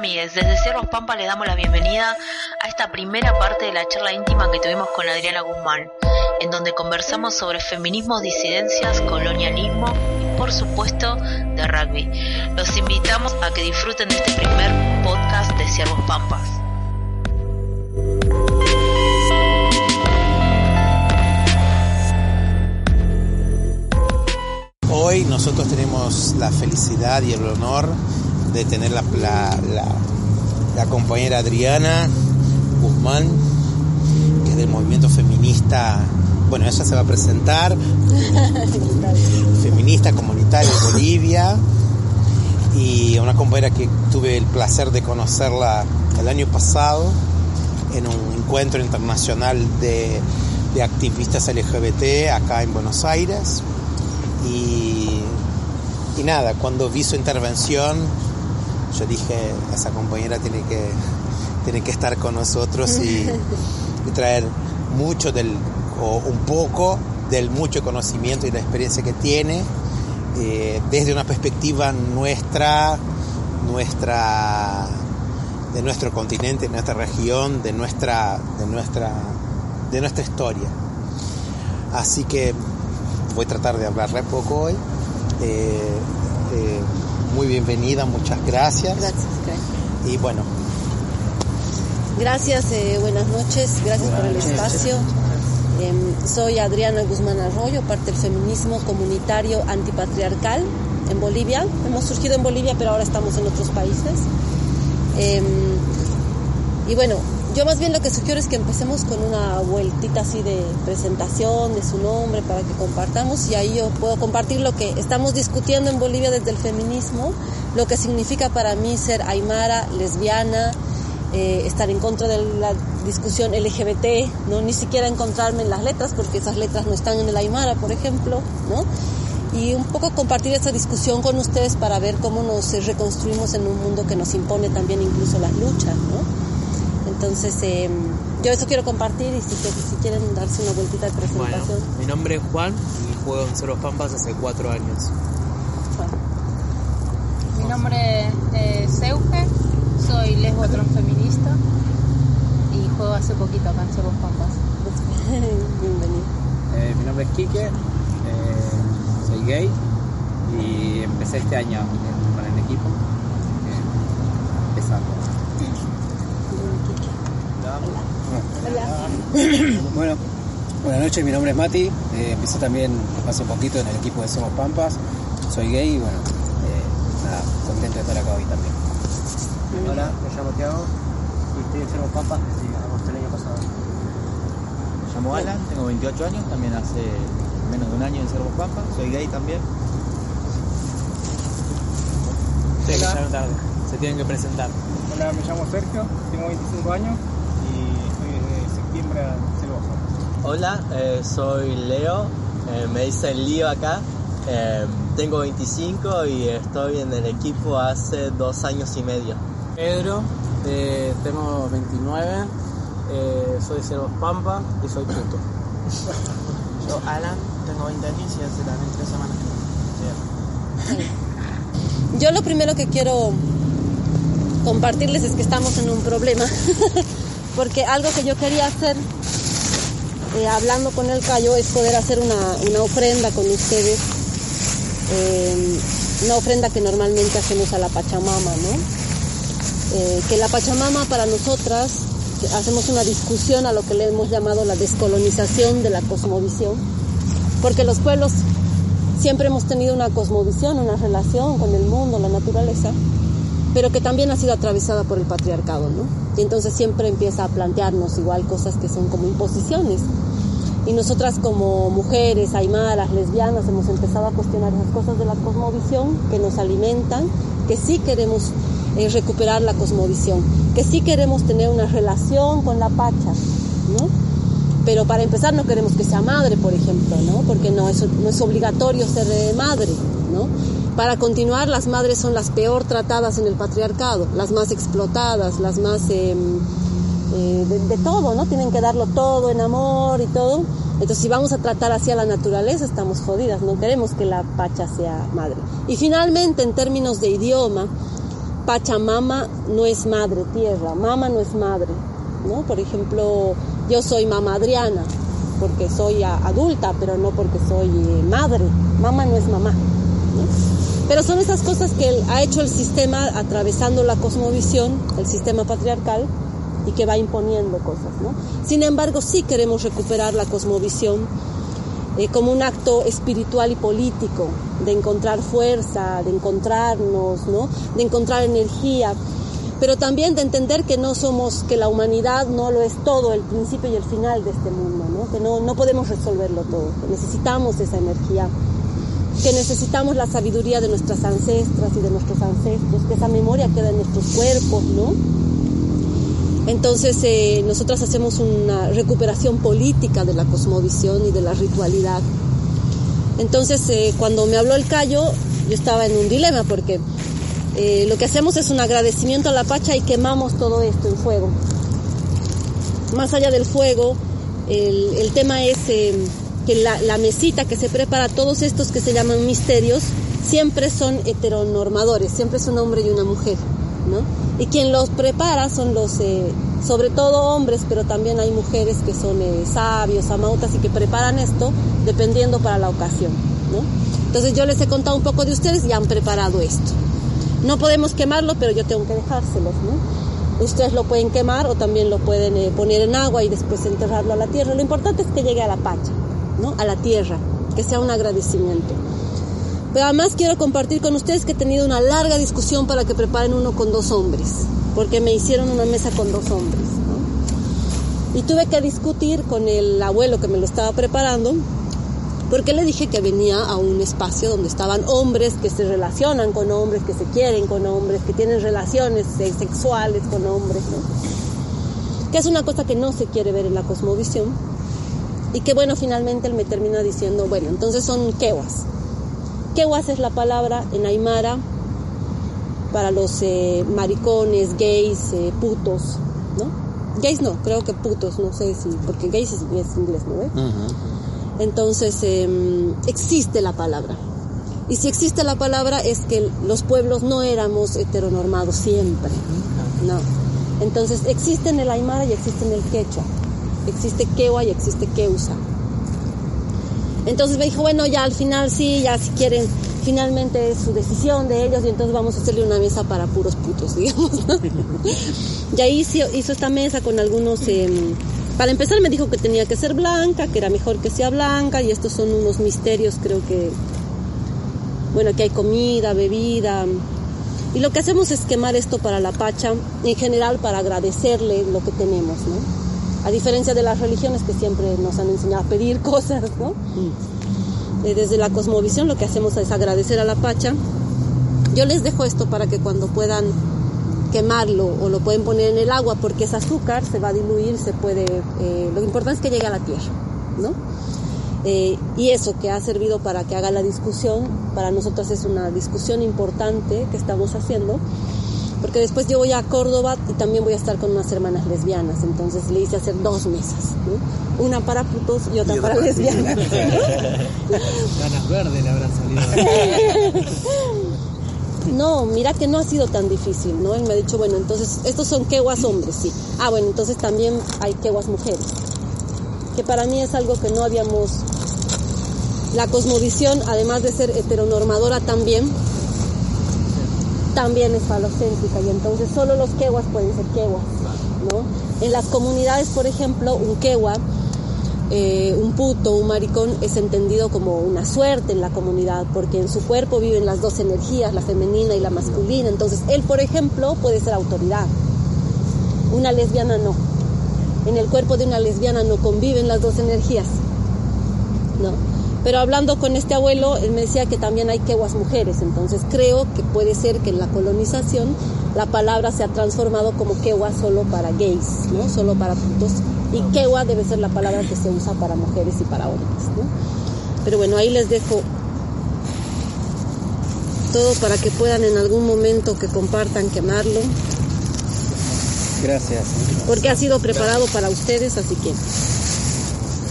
Amigues, desde Cerros Pampa le damos la bienvenida a esta primera parte de la charla íntima que tuvimos con Adriana Guzmán, en donde conversamos sobre feminismo, disidencias, colonialismo y por supuesto de rugby. Los invitamos a que disfruten de este primer podcast de Ciervos Pampas. Hoy nosotros tenemos la felicidad y el honor de tener la, la, la, la compañera Adriana Guzmán, que es del movimiento feminista, bueno, ella se va a presentar, feminista comunitaria de Bolivia, y una compañera que tuve el placer de conocerla el año pasado en un encuentro internacional de, de activistas LGBT acá en Buenos Aires. Y, y nada, cuando vi su intervención, yo dije, esa compañera tiene que, tiene que estar con nosotros y, y traer mucho del, o un poco del mucho conocimiento y la experiencia que tiene eh, desde una perspectiva nuestra, nuestra, de nuestro continente, de nuestra región, de nuestra, de nuestra, de nuestra historia. Así que voy a tratar de hablarle poco hoy. Eh, eh, muy bienvenida, muchas gracias. Gracias, Kai. Y bueno, Gracias, eh, buenas noches, gracias por el espacio. Eh, soy Adriana Guzmán Arroyo, parte del feminismo comunitario antipatriarcal en Bolivia. Hemos surgido en Bolivia, pero ahora estamos en otros países. Eh, y bueno, yo más bien lo que sugiero es que empecemos con una vueltita así de presentación de su nombre para que compartamos y ahí yo puedo compartir lo que estamos discutiendo en Bolivia desde el feminismo, lo que significa para mí ser aymara, lesbiana, eh, estar en contra de la discusión LGBT, no ni siquiera encontrarme en las letras porque esas letras no están en el aymara, por ejemplo, ¿no? Y un poco compartir esta discusión con ustedes para ver cómo nos reconstruimos en un mundo que nos impone también incluso las luchas, ¿no? Entonces, eh, yo eso quiero compartir y si, si, quieren darse una vueltita de presentación. Bueno, mi nombre es Juan y juego en Cerros Pampas hace cuatro años. Juan. Mi nombre es Euge, soy lesbo transfeminista y juego hace poquito acá en Cerros Pampas. Bienvenido. Eh, mi nombre es Quique, eh, soy gay y empecé este año en- con el equipo. Eh, empezando. Bueno, buenas noches, mi nombre es Mati, eh, empecé también hace poquito en el equipo de Somos Pampas, soy gay y bueno, eh, nada, contento de estar acá hoy también. Hola, me llamo Tiago y estoy en Cerro Pampas desde agosto del año pasado. Me llamo Alan, tengo 28 años, también hace menos de un año en Cerro Pampa, soy gay también. Sí, Hola. ya no tarde. Se tienen que presentar. Hola, me llamo Sergio, tengo 25 años Hola, eh, soy Leo, eh, me dicen Lío acá. Eh, tengo 25 y estoy en el equipo hace dos años y medio. Pedro, eh, tengo 29, eh, soy de Cerros Pampa y soy puto. Yo Alan, tengo 20 años y hace también 3 semanas que Yo lo primero que quiero compartirles es que estamos en un problema, porque algo que yo quería hacer, eh, hablando con el Cayo, es poder hacer una, una ofrenda con ustedes, eh, una ofrenda que normalmente hacemos a la Pachamama, ¿no? Eh, que la Pachamama para nosotras, hacemos una discusión a lo que le hemos llamado la descolonización de la cosmovisión, porque los pueblos siempre hemos tenido una cosmovisión, una relación con el mundo, la naturaleza, pero que también ha sido atravesada por el patriarcado, ¿no? Y entonces siempre empieza a plantearnos igual cosas que son como imposiciones. Y nosotras como mujeres, aymaras, lesbianas, hemos empezado a cuestionar esas cosas de la cosmovisión que nos alimentan, que sí queremos eh, recuperar la cosmovisión, que sí queremos tener una relación con la Pacha, ¿no? Pero para empezar no queremos que sea madre, por ejemplo, ¿no? Porque no es, obligatorio ser eh, madre. Para continuar, las madres son las peor tratadas en el patriarcado, las más explotadas, las más eh, eh, de, todo, ¿no? Tienen que darlo todo en amor y todo. Entonces, si vamos a tratar así a la naturaleza, estamos jodidas, no queremos que la Pacha sea madre. Y finalmente, en términos de idioma, Pachamama no es madre tierra, mama no es madre, ¿no? Por ejemplo, yo soy mamá Adriana, porque soy adulta, pero no porque soy eh, madre. Mamá no es mamá. ¿no? Pero son esas cosas que ha hecho el sistema atravesando la cosmovisión, el sistema patriarcal, y que va imponiendo cosas. ¿no? Sin embargo, sí queremos recuperar la cosmovisión eh, como un acto espiritual y político, de encontrar fuerza, de encontrarnos, ¿no? de encontrar energía, pero también de entender que no somos, que la humanidad no lo es todo, el principio y el final de este mundo, ¿no? que no, no podemos resolverlo todo, que necesitamos esa energía, que necesitamos la sabiduría de nuestras ancestras y de nuestros ancestros, que esa memoria queda en nuestros cuerpos, ¿no? Entonces, eh, nosotras hacemos una recuperación política de la cosmovisión y de la ritualidad. Entonces, eh, cuando me habló el Cayo, yo estaba en un dilema porque eh, lo que hacemos es un agradecimiento a la Pacha y quemamos todo esto en fuego. Más allá del fuego, el, tema es eh, que la, mesita que se prepara, todos estos que se llaman misterios, siempre son heteronormadores, siempre es un hombre y una mujer, ¿no? Y quien los prepara son los, eh, sobre todo hombres, pero también hay mujeres que son eh, sabios, amautas y que preparan esto dependiendo para la ocasión, ¿no? Entonces yo les he contado un poco de ustedes y han preparado esto. No podemos quemarlo, pero yo tengo que dejárselos, ¿no? Ustedes lo pueden quemar o también lo pueden eh, poner en agua y después enterrarlo a la tierra. Lo importante es que llegue a la pacha, ¿no? A la tierra, que sea un agradecimiento. Pero además quiero compartir con ustedes que he tenido una larga discusión para que preparen uno con dos hombres, porque me hicieron una mesa con dos hombres. Y tuve que discutir con el abuelo que me lo estaba preparando, porque le dije que venía a un espacio donde estaban hombres que se relacionan con hombres, que se quieren con hombres, que tienen relaciones sexuales con hombres, que es una cosa que no se quiere ver en la cosmovisión. Y que bueno, finalmente él me termina diciendo, bueno, entonces son quewas. Quewas es la palabra en Aymara para los eh, maricones, gays, eh, putos, ¿no? Gays no, creo que putos, no sé si, porque gays es, es inglés, ¿no? ¿Eh? Uh -huh. Entonces, eh, existe la palabra. Y si existe la palabra es que los pueblos no éramos heteronormados siempre, no. Entonces, existe en el Aymara y existe en el Quechua. Existe Quewa y existe Queusa. Entonces me dijo, bueno, ya al final sí, ya si quieren, finalmente es su decisión de ellos y entonces vamos a hacerle una mesa para puros putos, digamos. y ahí hizo, hizo, esta mesa con algunos... Eh, para empezar me dijo que tenía que ser blanca, que era mejor que sea blanca y estos son unos misterios, creo que... Bueno, que hay comida, bebida. Y lo que hacemos es quemar esto para la pacha, en general para agradecerle lo que tenemos, ¿no? A diferencia de las religiones que siempre nos han enseñado a pedir cosas, ¿no? Mm. Eh, desde la cosmovisión lo que hacemos es agradecer a la Pacha. Yo les dejo esto para que cuando puedan quemarlo o lo pueden poner en el agua porque es azúcar, se va a diluir, se puede... Eh, lo importante es que llegue a la tierra, ¿no? Eh, y eso que ha servido para que haga la discusión, para nosotros es una discusión importante que estamos haciendo porque después yo voy a Córdoba y también voy a estar con unas hermanas lesbianas, entonces le hice hacer dos mesas, ¿no? una para putos y otra, y otra para lesbianas. Ganas verdes le habrán salido. No, mira que no ha sido tan difícil, ¿no? Él me ha dicho, bueno, entonces, estos son queguas hombres, sí. Ah, bueno, entonces también hay queguas mujeres. Que para mí es algo que no habíamos... La cosmovisión, además de ser heteronormadora también, también es falocéntrica y entonces solo los queguas pueden ser queguas, ¿no? En las comunidades, por ejemplo, un quegua, eh, un puto, un maricón es entendido como una suerte en la comunidad porque en su cuerpo viven las dos energías, la femenina y la masculina. Entonces él, por ejemplo, puede ser autoridad. Una lesbiana no. En el cuerpo de una lesbiana no conviven las dos energías. ¿no? Pero hablando con este abuelo, él me decía que también hay quehuas mujeres, entonces creo que puede ser que en la colonización la palabra se ha transformado como quehua solo para gays, ¿no? Solo para putos. Y quehua debe ser la palabra que se usa para mujeres y para hombres, ¿no? Pero bueno, ahí les dejo todo para que puedan en algún momento que compartan quemarlo. Gracias. Porque ha sido preparado para ustedes, así que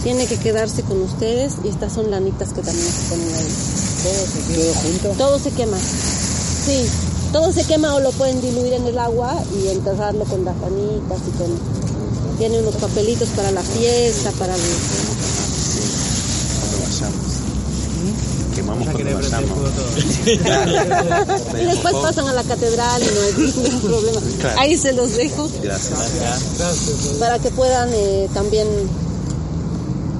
tiene que quedarse con ustedes y estas son lanitas que también se ponen ahí. ¿Todo, se ¿Todo junto? Todo se quema. Sí, todo se quema o lo pueden diluir en el agua y enterrarlo con las lanitas y con... Tiene unos papelitos para la fiesta, para el... Cuando vayamos. Quemamos cuando vayamos. y después pasan a la catedral y no hay ningún problema. Claro. Ahí se los dejo Gracias. para que puedan eh, también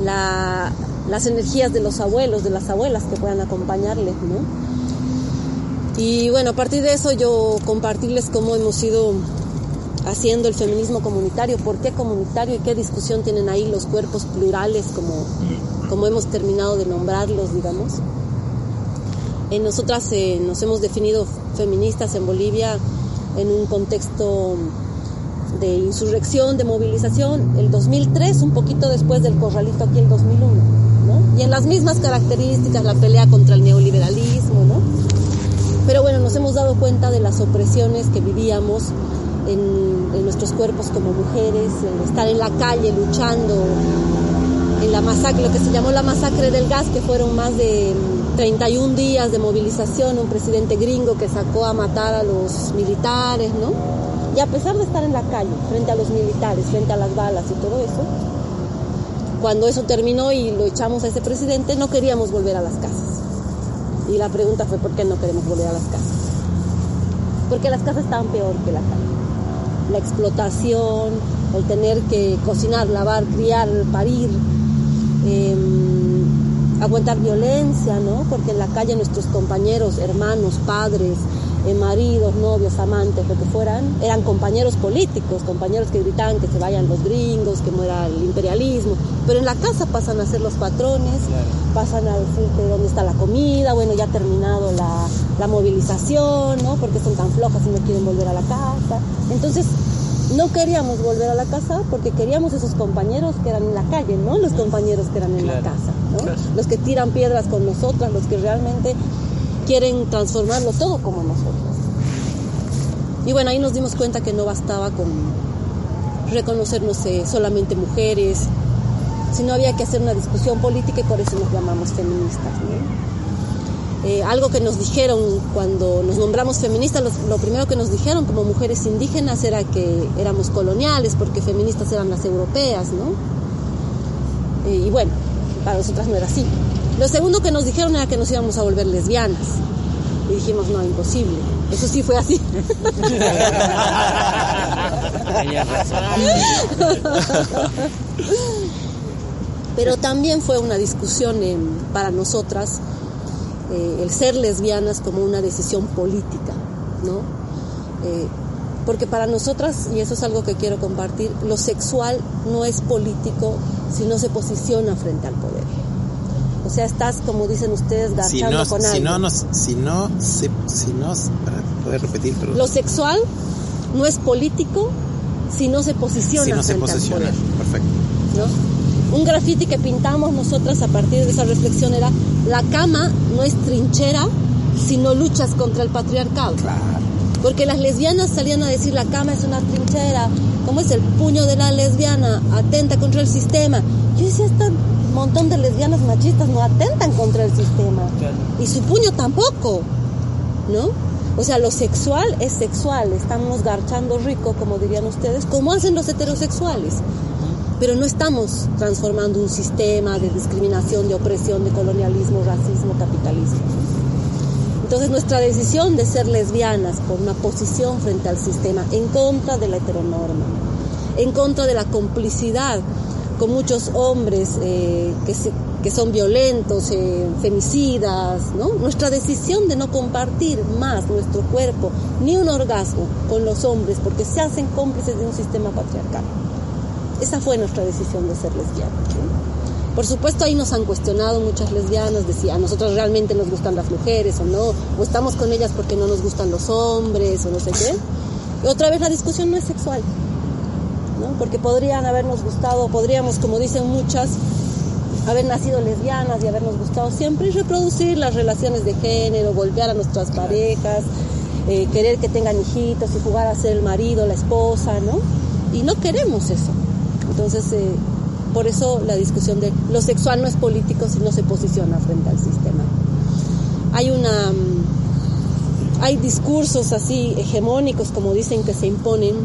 la- las energías de los abuelos, de las abuelas que puedan acompañarles, ¿no? Y bueno, a partir de eso yo compartirles cómo hemos ido haciendo el feminismo comunitario, por qué comunitario y qué discusión tienen ahí los cuerpos plurales como, como hemos terminado de nombrarlos, digamos. Eh, nosotras nos hemos definido feministas en Bolivia en un contexto de insurrección, de movilización, el 2003, un poquito después del corralito aquí el 2001, ¿no? Y en las mismas características, la pelea contra el neoliberalismo, ¿no? Pero bueno, nos hemos dado cuenta de las opresiones que vivíamos en, nuestros cuerpos como mujeres, en estar en la calle luchando, en la masacre, lo que se llamó la masacre del gas, que fueron más de mm, 31 días de movilización, un presidente gringo que sacó a matar a los militares, ¿no? Y a pesar de estar en la calle, frente a los militares, frente a las balas y todo eso, cuando eso terminó y lo echamos a ese presidente, no queríamos volver a las casas. Y la pregunta fue, ¿por qué no queremos volver a las casas? Porque las casas estaban peor que la calle. La explotación, el tener que cocinar, lavar, criar, parir, eh, aguantar violencia, ¿no? Porque en la calle nuestros compañeros, hermanos, padres, eh, maridos, novios, amantes, lo que fueran, eran compañeros políticos, compañeros que gritaban que se vayan los gringos, que muera el imperialismo. Pero en la casa pasan a ser los patrones, pasan a decirte dónde está la comida, bueno, ya ha terminado la, la movilización, ¿no? Porque son tan flojas y no quieren volver a la casa. Entonces, no queríamos volver a la casa porque queríamos esos compañeros que eran en la calle, ¿no? Los compañeros que eran en la casa, ¿no? Los que tiran piedras con nosotras, los que realmente quieren transformarlo todo como nosotros. Y bueno, ahí nos dimos cuenta que no bastaba con reconocernos solamente mujeres, sino había que hacer una discusión política y por eso nos llamamos feministas. Eh, algo que nos dijeron cuando nos nombramos feministas, los- lo primero que nos dijeron como mujeres indígenas era que éramos coloniales, porque feministas eran las europeas, ¿no? Eh, y bueno, para nosotras no era así. Lo segundo que nos dijeron era que nos íbamos a volver lesbianas. Y dijimos, no, imposible. Eso sí fue así. Pero también fue una discusión para nosotras eh, el ser lesbianas como una decisión política, ¿no? Eh, porque para nosotras, y eso es algo que quiero compartir, lo sexual no es político si no se posiciona frente al poder. O sea, estás, como dicen ustedes, Si garchando no, con si no, nos- si no, se, si no, para poder repetir, pero Lo sexual no es político si no se posiciona si no se al posiciona, poder. perfecto. ¿no? Un grafiti que pintamos nosotras a partir de esa reflexión era, la cama no es trinchera si no luchas contra el patriarcado. Porque las lesbianas salían a decir, la cama es una trinchera, ¿cómo es el puño de la lesbiana? Atenta contra el sistema. Yo decía, este montón de lesbianas machistas no atentan contra el sistema. Y su puño tampoco, ¿no? O sea, lo sexual es sexual, estamos garchando rico, como dirían ustedes, como hacen los heterosexuales pero no estamos transformando un sistema de discriminación, de opresión, de colonialismo, racismo, capitalismo. Entonces nuestra decisión de ser lesbianas por una posición frente al sistema, en contra de la heteronorma, en contra de la complicidad con muchos hombres eh, que, son violentos, eh, femicidas. Nuestra decisión de no compartir más nuestro cuerpo, ni un orgasmo con los hombres, porque se hacen cómplices de un sistema patriarcal. Esa fue nuestra decisión de ser lesbianas. ¿no? Por supuesto ahí nos han cuestionado muchas lesbianas de si a nosotros realmente nos gustan las mujeres o no, o estamos con ellas porque no nos gustan los hombres o no sé qué. Otra vez la discusión no es sexual, ¿no? Porque podrían habernos gustado, podríamos, como dicen muchas, haber nacido lesbianas y habernos gustado siempre y reproducir las relaciones de género, golpear a nuestras parejas, eh, querer que tengan hijitos y jugar a ser el marido, la esposa, ¿no? Y no queremos eso. Entonces, eh, por eso la discusión de lo sexual no es político si no se posiciona frente al sistema. Hay una mm, hay discursos así hegemónicos como dicen que se imponen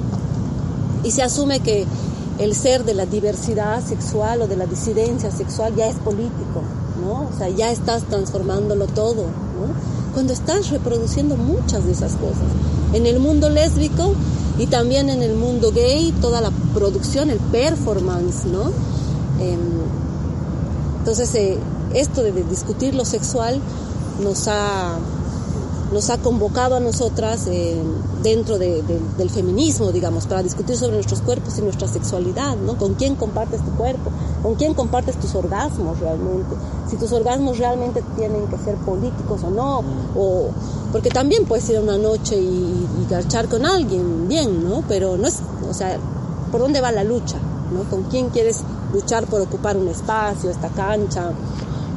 y se asume que el ser de la diversidad sexual o de la disidencia sexual ya es político, ¿no? O sea, ya estás transformándolo todo, ¿no? Cuando estás reproduciendo muchas de esas cosas. En el mundo lésbico y también en el mundo gay, toda la producción, el performance, ¿no? Em, entonces, eh, esto de discutir lo sexual nos ha, nos ha convocado a nosotras eh, dentro de, del feminismo, digamos, para discutir sobre nuestros cuerpos y nuestra sexualidad, ¿no? Con quién compartes tu cuerpo, con quién compartes tus orgasmos realmente, si tus orgasmos realmente tienen que ser políticos o no, o porque también puedes ir a una noche y, y garchar con alguien, bien, ¿no? Pero no es, o sea, ¿por dónde va la lucha? ¿Con quién quieres luchar por ocupar un espacio, esta cancha,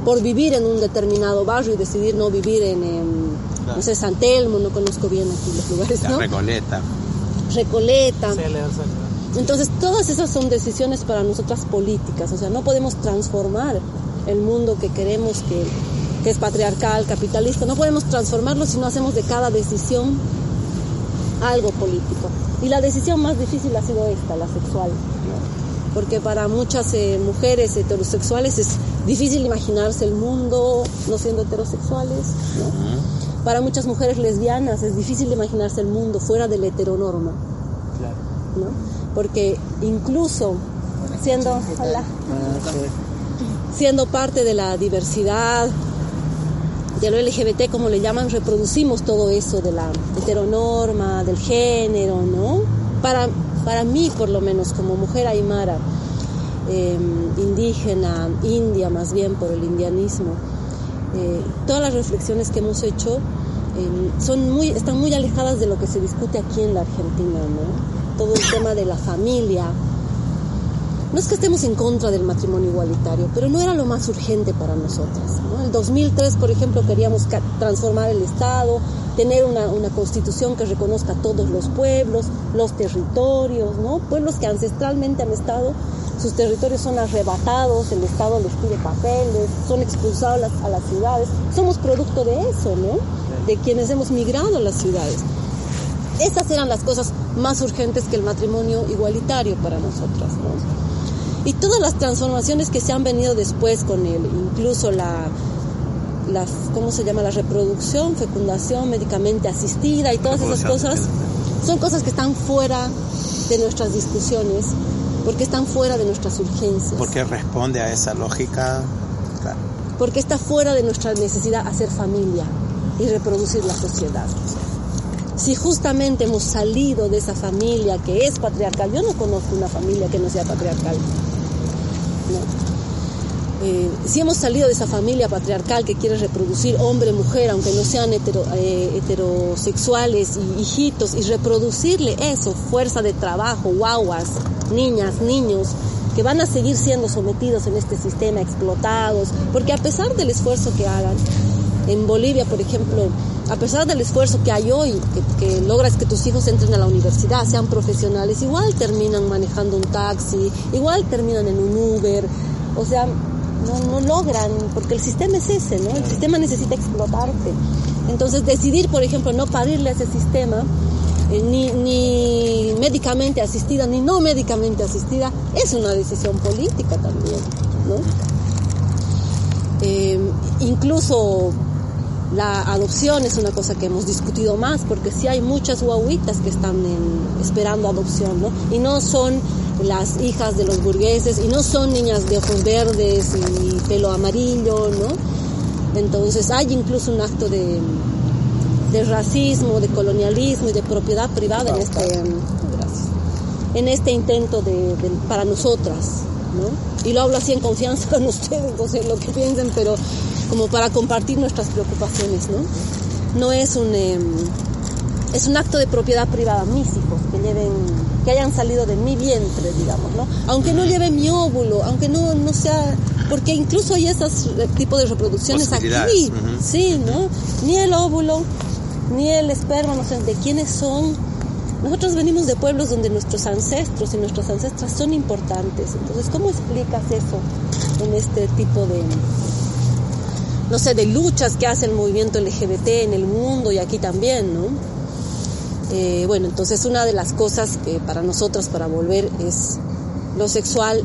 por vivir en un determinado barrio y decidir no vivir en, no sé, San Telmo, no conozco bien aquí los lugares, ¿no? Recoleta. Recoleta. Entonces, todas esas son decisiones para nosotras políticas, o sea, no podemos transformar el mundo que queremos que, que es patriarcal, capitalista, no podemos transformarlo si no hacemos de cada decisión algo político. Y la decisión más difícil ha sido esta, la sexual. Porque para muchas eh, mujeres heterosexuales es difícil imaginarse el mundo no siendo heterosexuales. ¿no? Para muchas mujeres lesbianas es difícil imaginarse el mundo fuera de la heteronorma. ¿no? Porque incluso siendo, hola, siendo parte de la diversidad, de lo LGBT, como le llaman, reproducimos todo eso de la heteronorma, del género, ¿no? Para, para mí, por lo menos, como mujer aymara, eh, indígena, india más bien por el indianismo, eh, todas las reflexiones que hemos hecho eh, son muy, están muy alejadas de lo que se discute aquí en la Argentina, ¿no? Todo el tema de la familia, no es que estemos en contra del matrimonio igualitario, pero no era lo más urgente para nosotras. En el 2003, por ejemplo, queríamos transformar el Estado, tener una, una, constitución que reconozca todos los pueblos, los territorios, ¿no? Pueblos que ancestralmente han estado, sus territorios son arrebatados, el Estado les pide papeles, son expulsados a las, a las ciudades. Somos producto de eso, ¿no? De quienes hemos migrado a las ciudades. Esas eran las cosas más urgentes que el matrimonio igualitario para nosotras, ¿no? y todas las transformaciones que se han venido después con él, incluso la, las, ¿cómo se llama? La reproducción, fecundación médicamente asistida y todas esas cosas, son cosas que están fuera de nuestras discusiones, porque están fuera de nuestras urgencias. Porque responde a esa lógica, claro. Porque está fuera de nuestra necesidad hacer familia y reproducir la sociedad. Si justamente hemos salido de esa familia que es patriarcal, yo no conozco una familia que no sea patriarcal. Eh, si hemos salido de esa familia patriarcal que quiere reproducir hombre, mujer, aunque no sean eh, heterosexuales y hijitos, y reproducirle eso, fuerza de trabajo, guaguas, niñas, niños, que van a seguir siendo sometidos en este sistema, explotados, porque a pesar del esfuerzo que hagan, en Bolivia, por ejemplo, a pesar del esfuerzo que hay hoy, que, que, logras que tus hijos entren a la universidad, sean profesionales, igual terminan manejando un taxi, igual terminan en un Uber, o sea, no, no logran, porque el sistema es ese, ¿no? El sistema necesita explotarte. Entonces, decidir, por ejemplo, no parirle a ese sistema, eh, ni, ni médicamente asistida, ni no médicamente asistida, es una decisión política también, ¿no? Eh, incluso la adopción es una cosa que hemos discutido más porque sí hay muchas guaguitas que están en, esperando adopción, ¿no? Y no son las hijas de los burgueses y no son niñas de ojos verdes y pelo amarillo, ¿no? Entonces hay incluso un acto de, de racismo, de colonialismo y de propiedad privada en este, en este intento de, de, para nosotras, ¿no? Y lo hablo así en confianza con ustedes, no sé lo que piensen, pero como para compartir nuestras preocupaciones, ¿no? No es un, em, es un acto de propiedad privada, mis hijos, que lleven, que hayan salido de mi vientre, digamos, ¿no? Aunque no lleven mi óvulo, aunque no, no sea, porque incluso hay esos tipos de reproducciones aquí, sí, ¿no? Ni el óvulo, ni el esperma, no sé de quiénes son. Nosotros venimos de pueblos donde nuestros ancestros y nuestras ancestras son importantes. Entonces, ¿cómo explicas eso en este tipo de, no sé, de luchas que hace el movimiento LGBT en el mundo y aquí también, ¿no? Eh, bueno, entonces una de las cosas que para nosotras, para volver, es lo sexual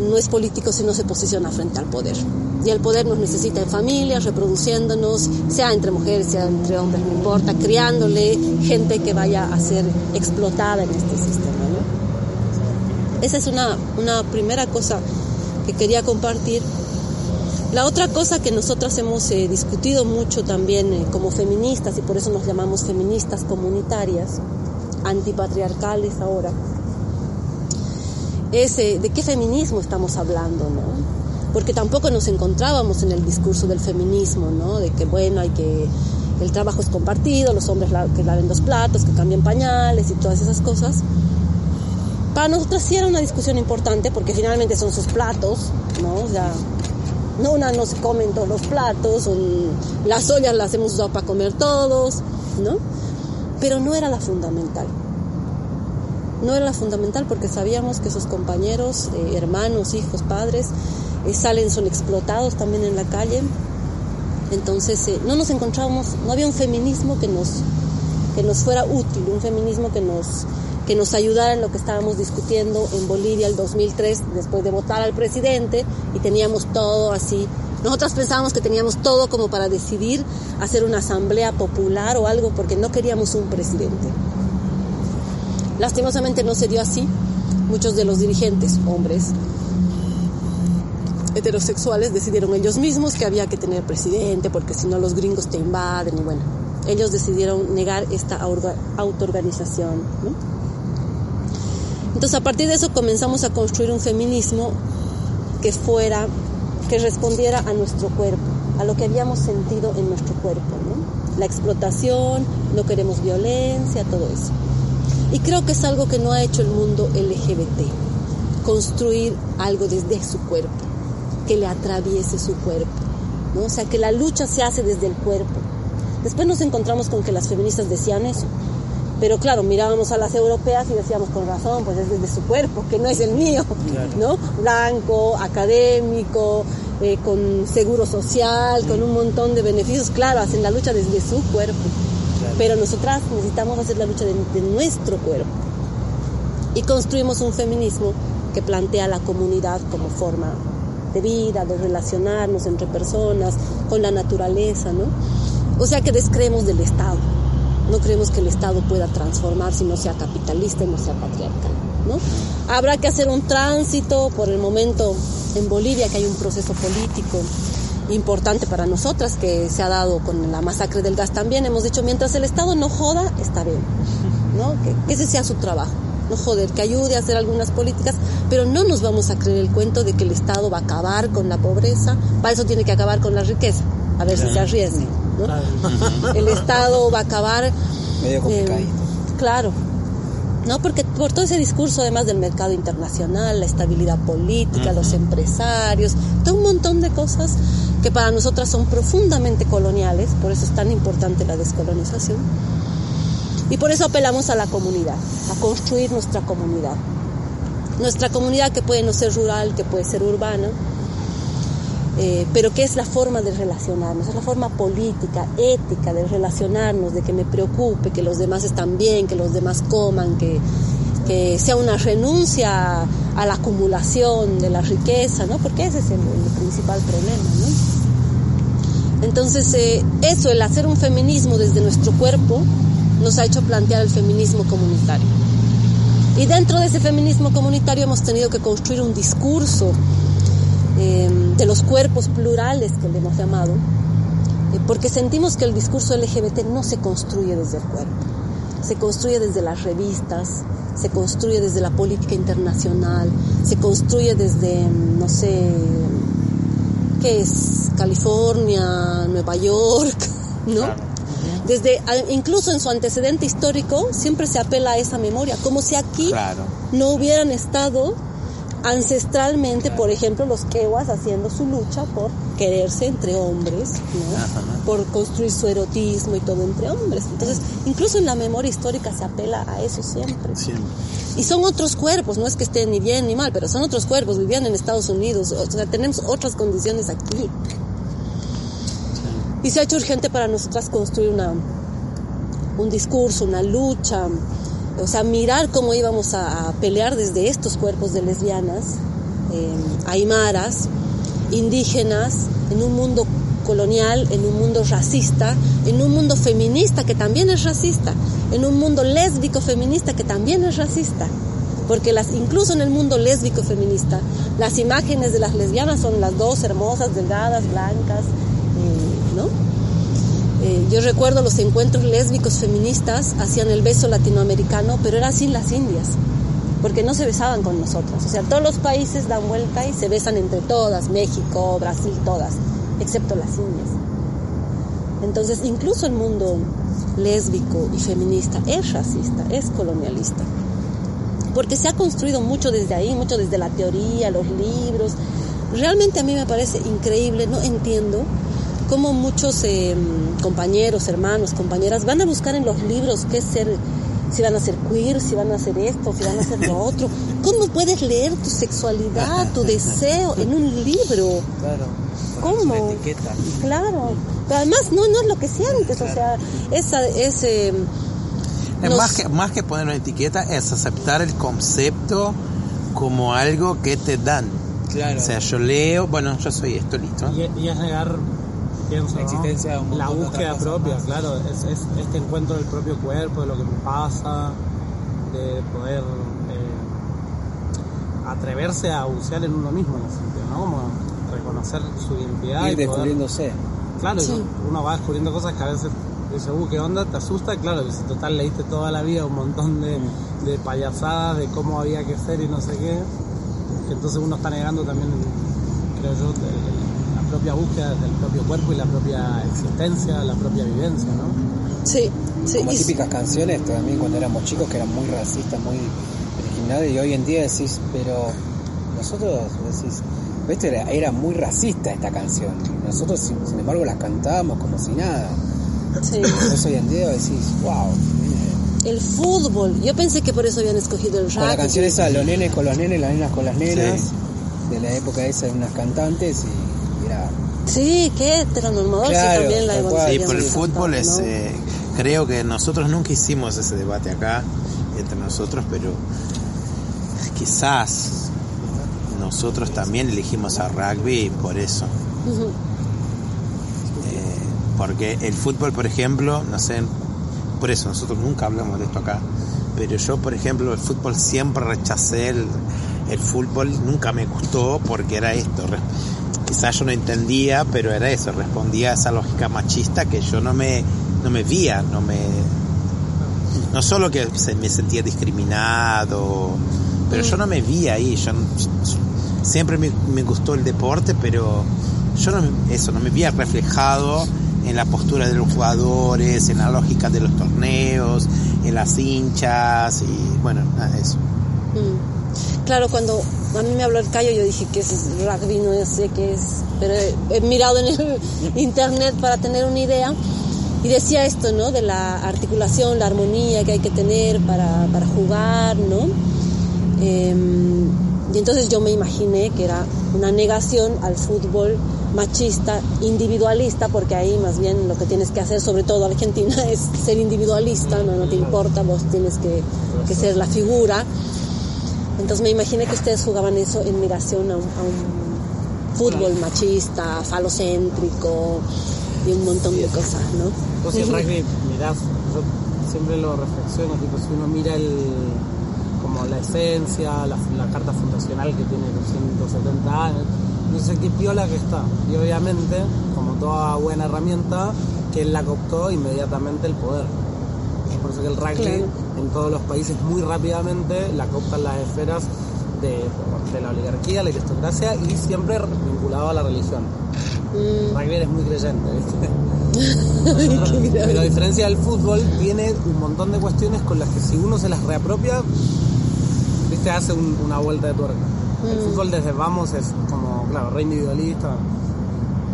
no es político si no se posiciona frente al poder. Y el poder nos necesita en familias, reproduciéndonos, sea entre mujeres, sea entre hombres, no importa, criándole gente que vaya a ser explotada en este sistema. ¿no? Esa es una, una primera cosa que quería compartir. La otra cosa que nosotras hemos eh, discutido mucho también eh, como feministas, y por eso nos llamamos feministas comunitarias, antipatriarcales ahora, es eh, de qué feminismo estamos hablando, ¿no? Porque tampoco nos encontrábamos en el discurso del feminismo, ¿no? De que, bueno, hay que... El trabajo es compartido, los hombres que laven los platos, que cambien pañales y todas esas cosas. Para nosotros sí era una discusión importante porque finalmente son sus platos, ¿no? O sea, no una no se comen todos los platos, las ollas las hemos usado para comer todos, ¿no? Pero no era la fundamental. No era la fundamental porque sabíamos que sus compañeros, eh, hermanos, hijos, padres, eh, salen, son explotados también en la calle. Entonces eh, no nos encontrábamos, no había un feminismo que nos, que nos fuera útil, un feminismo que nos, que nos ayudara en lo que estábamos discutiendo en Bolivia el 2003, después de votar al presidente, y teníamos todo así. Nosotras pensábamos que teníamos todo como para decidir hacer una asamblea popular o algo, porque no queríamos un presidente. Lastimosamente no se dio así. Muchos de los dirigentes, hombres heterosexuales, decidieron ellos mismos que había que tener presidente porque si no los gringos te invaden y bueno, ellos decidieron negar esta auto- autoorganización. ¿no? Entonces a partir de eso comenzamos a construir un feminismo que fuera, que respondiera a nuestro cuerpo, a lo que habíamos sentido en nuestro cuerpo. La explotación, no queremos violencia, todo eso. Y creo que es algo que no ha hecho el mundo LGBT, construir algo desde su cuerpo, que le atraviese su cuerpo, ¿no? O sea, que la lucha se hace desde el cuerpo. Después nos encontramos con que las feministas decían eso, pero claro, mirábamos a las europeas y decíamos con razón, pues es desde su cuerpo, que no es el mío, ¿no? Blanco, académico, eh, con seguro social, con un montón de beneficios, claro, hacen la lucha desde su cuerpo. Pero nosotras necesitamos hacer la lucha de, de nuestro cuerpo. Y construimos un feminismo que plantea la comunidad como forma de vida, de relacionarnos entre personas, con la naturaleza, ¿no? O sea que descreemos del Estado. No creemos que el Estado pueda transformar si no sea capitalista y no sea patriarcal, ¿no? Habrá que hacer un tránsito por el momento en Bolivia, que hay un proceso político importante para nosotras que se ha dado con la masacre del gas también. Hemos dicho, mientras el Estado no joda, está bien, ¿no? Que, que ese sea su trabajo, no joder, que ayude a hacer algunas políticas, pero no nos vamos a creer el cuento de que el Estado va a acabar con la pobreza, para eso tiene que acabar con la riqueza, a ver si se arriesga, ¿no? El Estado va a acabar... Medio complicado. eh, claro, ¿no? Porque por todo ese discurso, además del mercado internacional, la estabilidad política, los empresarios, todo un montón de cosas que para nosotras son profundamente coloniales, por eso es tan importante la descolonización. Y por eso apelamos a la comunidad, a construir nuestra comunidad. Nuestra comunidad que puede no ser rural, que puede ser urbana, eh, pero que es la forma de relacionarnos, es la forma política, ética de relacionarnos, de que me preocupe, que los demás están bien, que los demás coman, que, sea una renuncia a la acumulación de la riqueza, ¿no? Porque ese es el, principal problema, ¿no? Entonces, eh, eso, el hacer un feminismo desde nuestro cuerpo, nos ha hecho plantear el feminismo comunitario. Y dentro de ese feminismo comunitario hemos tenido que construir un discurso de los cuerpos plurales que le hemos llamado, eh, porque sentimos que el discurso LGBT no se construye desde el cuerpo, se construye desde las revistas, se construye desde la política internacional, se construye desde, no sé, ¿qué es? California, Nueva York, ¿no? Desde, incluso en su antecedente histórico, siempre se apela a esa memoria, como si aquí no hubieran estado ancestralmente, por ejemplo, los quewas haciendo su lucha por quererse entre hombres, por construir su erotismo y todo entre hombres. Entonces, incluso en la memoria histórica se apela a eso siempre. Y son otros cuerpos, no es que estén ni bien ni mal, pero son otros cuerpos, vivían en Estados Unidos, o sea, tenemos otras condiciones aquí. Y se ha hecho urgente para nosotras construir una, un discurso, una lucha, o sea, mirar cómo íbamos a, pelear desde estos cuerpos de lesbianas, eh, aymaras, indígenas, en un mundo colonial, en un mundo racista, en un mundo feminista que también es racista, en un mundo lésbico feminista que también es racista. Porque las, incluso en el mundo lésbico feminista, las imágenes de las lesbianas son las dos hermosas, delgadas, blancas. Eh, yo recuerdo los encuentros lésbicos feministas hacían el beso latinoamericano, pero era sin las indias, porque no se besaban con nosotras. O sea, todos los países dan vuelta y se besan entre todas, México, Brasil, todas, excepto las indias. Entonces, incluso el mundo lésbico y feminista es racista, es colonialista, porque se ha construido mucho desde ahí, mucho desde la teoría, los libros. Realmente a mí me parece increíble, no entiendo cómo muchos eh, compañeros, hermanos, compañeras van a buscar en los libros qué ser, si van a ser queer, si van a hacer esto, si van a hacer lo otro. ¿Cómo puedes leer tu sexualidad, tu deseo en un libro? Claro. ¿Cómo? etiqueta. Claro. Pero además no, no es lo que sientes, o sea, esa, ese... Es más, que, más que poner una etiqueta, es aceptar el concepto como algo que te dan. Claro. O sea, yo leo, bueno, yo soy esto, listo. Y, y es negar pienso, La existencia de un la búsqueda propia, más. claro, es, es este encuentro del propio cuerpo, de lo que me pasa, de poder eh, atreverse a bucear en uno mismo, en ese sentido, ¿no? Como reconocer su identidad Ir y poder, descubriéndose. claro, Sí. uno va descubriendo cosas que a veces dice, uh, ¿qué onda? ¿Te asusta? Claro, que si total leíste toda la vida un montón de, de payasadas de cómo había que ser y no sé qué, que entonces uno está negando también, creo yo, el- el- propia búsqueda del propio cuerpo y la propia existencia, la propia vivencia, ¿no? Sí, sí. Como y- típicas canciones también cuando éramos chicos que eran muy racistas, muy originales y hoy en día decís, pero nosotros decís, ¿viste? Era, era muy racista esta canción. Nosotros sin, sin embargo la cantábamos como si nada. sí. Entonces hoy en día decís, wow. El fútbol. Yo pensé que por eso habían escogido el Con la canción esa, los nenes con los nenes, las nenas con las nenas, de la época esa de unas cantantes y Sí, qué heteronormador. Claro, sí, también la. Sí, pero el fútbol es, eh, creo que nosotros nunca hicimos ese debate acá entre nosotros, pero quizás nosotros también elegimos a rugby por eso. Eh, porque el fútbol, por ejemplo, no sé, por eso nosotros nunca hablamos de esto acá, pero yo, por ejemplo, el fútbol siempre rechacé el, el fútbol, nunca me gustó porque era esto. Quizás yo no entendía, pero era eso, respondía a esa lógica machista que yo no me, no me vía, no me... No solo que se- me sentía discriminado, pero yo no me vi ahí, yo siempre me, me gustó el deporte, pero yo no, me- eso, no me veía reflejado en la postura de los jugadores, en la lógica de los torneos, en las hinchas y bueno, nada, eso. Mm. Claro, cuando a mí me habló el callo, yo dije que es rugby, no sé qué es, pero he, mirado en el internet para tener una idea y decía esto, ¿no? De la articulación, la armonía que hay que tener para, para jugar, ¿no? Em, y entonces yo me imaginé que era una negación al fútbol machista, individualista, porque ahí más bien lo que tienes que hacer, sobre todo Argentina, es ser individualista, no, no te importa, vos tienes que, que ser la figura. Entonces me imaginé que ustedes jugaban eso en migración a un, a un fútbol machista, falocéntrico y un montón de cosas, ¿no? Vos el rugby mirás, yo siempre lo reflexiono, tipo si uno mira el como la esencia, la, la carta fundacional que tiene 270 años, dice que piola que está. Y obviamente, como toda buena herramienta, que él la cooptó inmediatamente el poder. por eso que el rugby Claro. En todos los países muy rápidamente la cooptan las esferas de, de la oligarquía, la aristocracia y siempre vinculado a la religión. Mm. Rugby es muy creyente, ¿viste? Pero a diferencia del fútbol, tiene un montón de cuestiones con las que si uno se las reapropia, viste, hace un- una vuelta de tuerca. El Mm. fútbol desde vamos es como, claro, re individualista.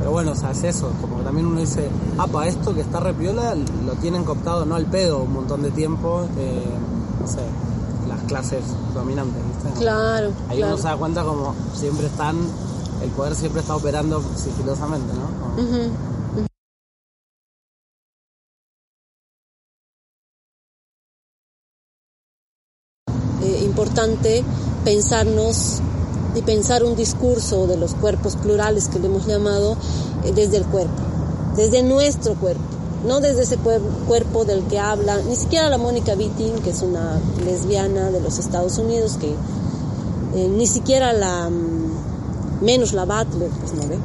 Pero bueno, o sea, es eso, como que también uno dice, apa, esto que está repiola lo tienen cooptado no al pedo un montón de tiempo, eh, no sé, las clases dominantes, ¿viste? Claro, Ahí claro. uno se da cuenta como siempre están, el poder siempre está operando sigilosamente, ¿no? Como-. Eh, importante pensarnos y pensar un discurso de los cuerpos plurales que le hemos llamado eh, desde el cuerpo, desde nuestro cuerpo, no desde ese cuer- cuerpo del que habla ni siquiera la Mónica Witting, que es una lesbiana de los Estados Unidos, que eh, ni siquiera la, mm, menos la Butler, pues no ve.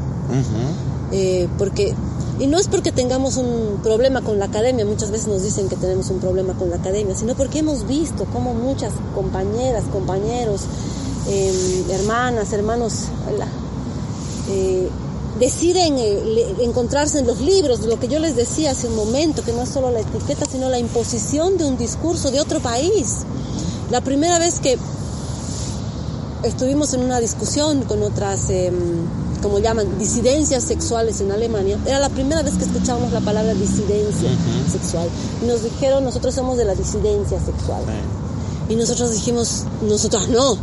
Eh, porque y no es porque tengamos un problema con la academia, muchas veces nos dicen que tenemos un problema con la academia, sino porque hemos visto cómo muchas compañeras, compañeros, eh, hermanas, hermanos, eh, deciden eh, encontrarse en los libros, lo que yo les decía hace un momento, que no es solo la etiqueta, sino la imposición de un discurso de otro país. La primera vez que estuvimos en una discusión con otras, eh, como llaman, disidencias sexuales en Alemania. Era la primera vez que escuchábamos la palabra disidencia sexual. Nos dijeron, nosotros somos de la disidencia sexual. Y nosotros dijimos, nosotros no.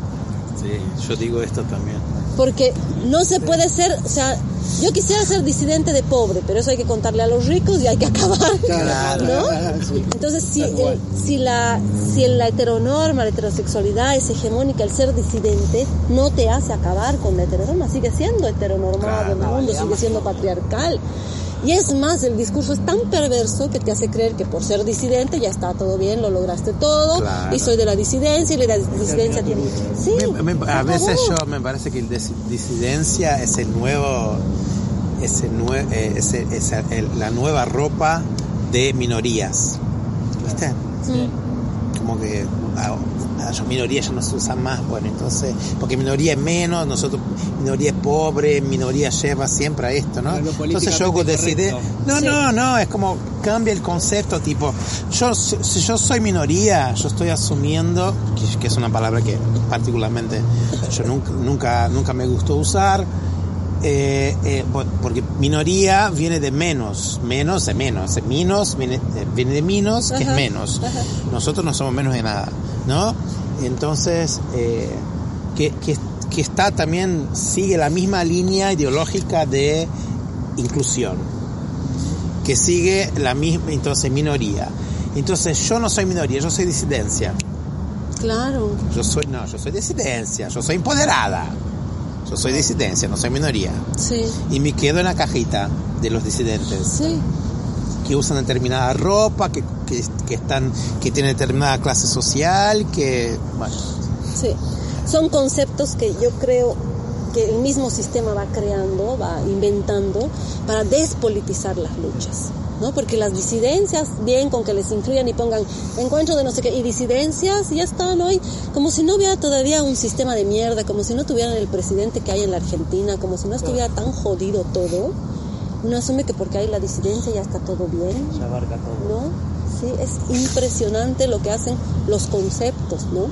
Sí, yo digo esto también. Porque no se puede ser, o sea, yo quisiera ser disidente de pobre, pero eso hay que contarle a los ricos y hay que acabar. Claro. ¿No? Sí. Entonces, si, el- si, la, si la heteronorma, la heterosexualidad es hegemónica, el ser disidente no te hace acabar con la heteronorma, sigue siendo heteronormado, el mundo sigue siendo patriarcal. Y es más, el discurso es tan perverso que te hace creer que por ser disidente ya está todo bien, lo lograste todo, Claro. y soy de la disidencia, y la disidencia tiene... Sí, Me- me- a veces yo me parece que el dis- disidencia es el nuevo, es, el nue- eh, es el- es el- la nueva ropa de minorías. ¿Viste? Mm. Como que ah, ah, yo minoría ya no se usa más, bueno, entonces, porque minoría es menos, nosotros, minoría es pobre, minoría lleva siempre a esto, ¿no? A Entonces yo correcto. no, Sí. no, no, es como cambia el concepto, tipo, yo si si yo soy minoría, yo estoy asumiendo, que, que es una palabra que particularmente yo nunca, nunca, nunca me gustó usar, eh, eh, por- porque minoría viene de menos, menos de menos, eh, minos viene, eh, viene de minos, que es menos. ajá. Nosotros no somos menos de nada, ¿no? Entonces, eh, que, que, que está también, sigue la misma línea ideológica de inclusión, que sigue la misma, entonces, minoría. Entonces, yo no soy minoría, yo soy disidencia. Claro. Yo soy, no, yo soy disidencia, yo soy empoderada. Yo soy disidencia, no soy minoría. Sí, Y me quedo en la cajita de los disidentes. Sí. que usan determinada ropa, que, que, que están, que tienen determinada clase social, que bueno, Sí, son conceptos que yo creo que el mismo sistema va creando, va inventando para despolitizar las luchas, ¿no? Porque las disidencias, bien con que les incluyan y pongan encuentro de no sé qué, y disidencias, ya están hoy, como si no hubiera todavía un sistema de mierda, como si no tuvieran el presidente que hay en la Argentina, como si no estuviera tan jodido todo, uno asume que porque hay la disidencia ya está todo bien, Ya abarca todo. ¿no? Sí, es impresionante lo que hacen los conceptos, ¿no?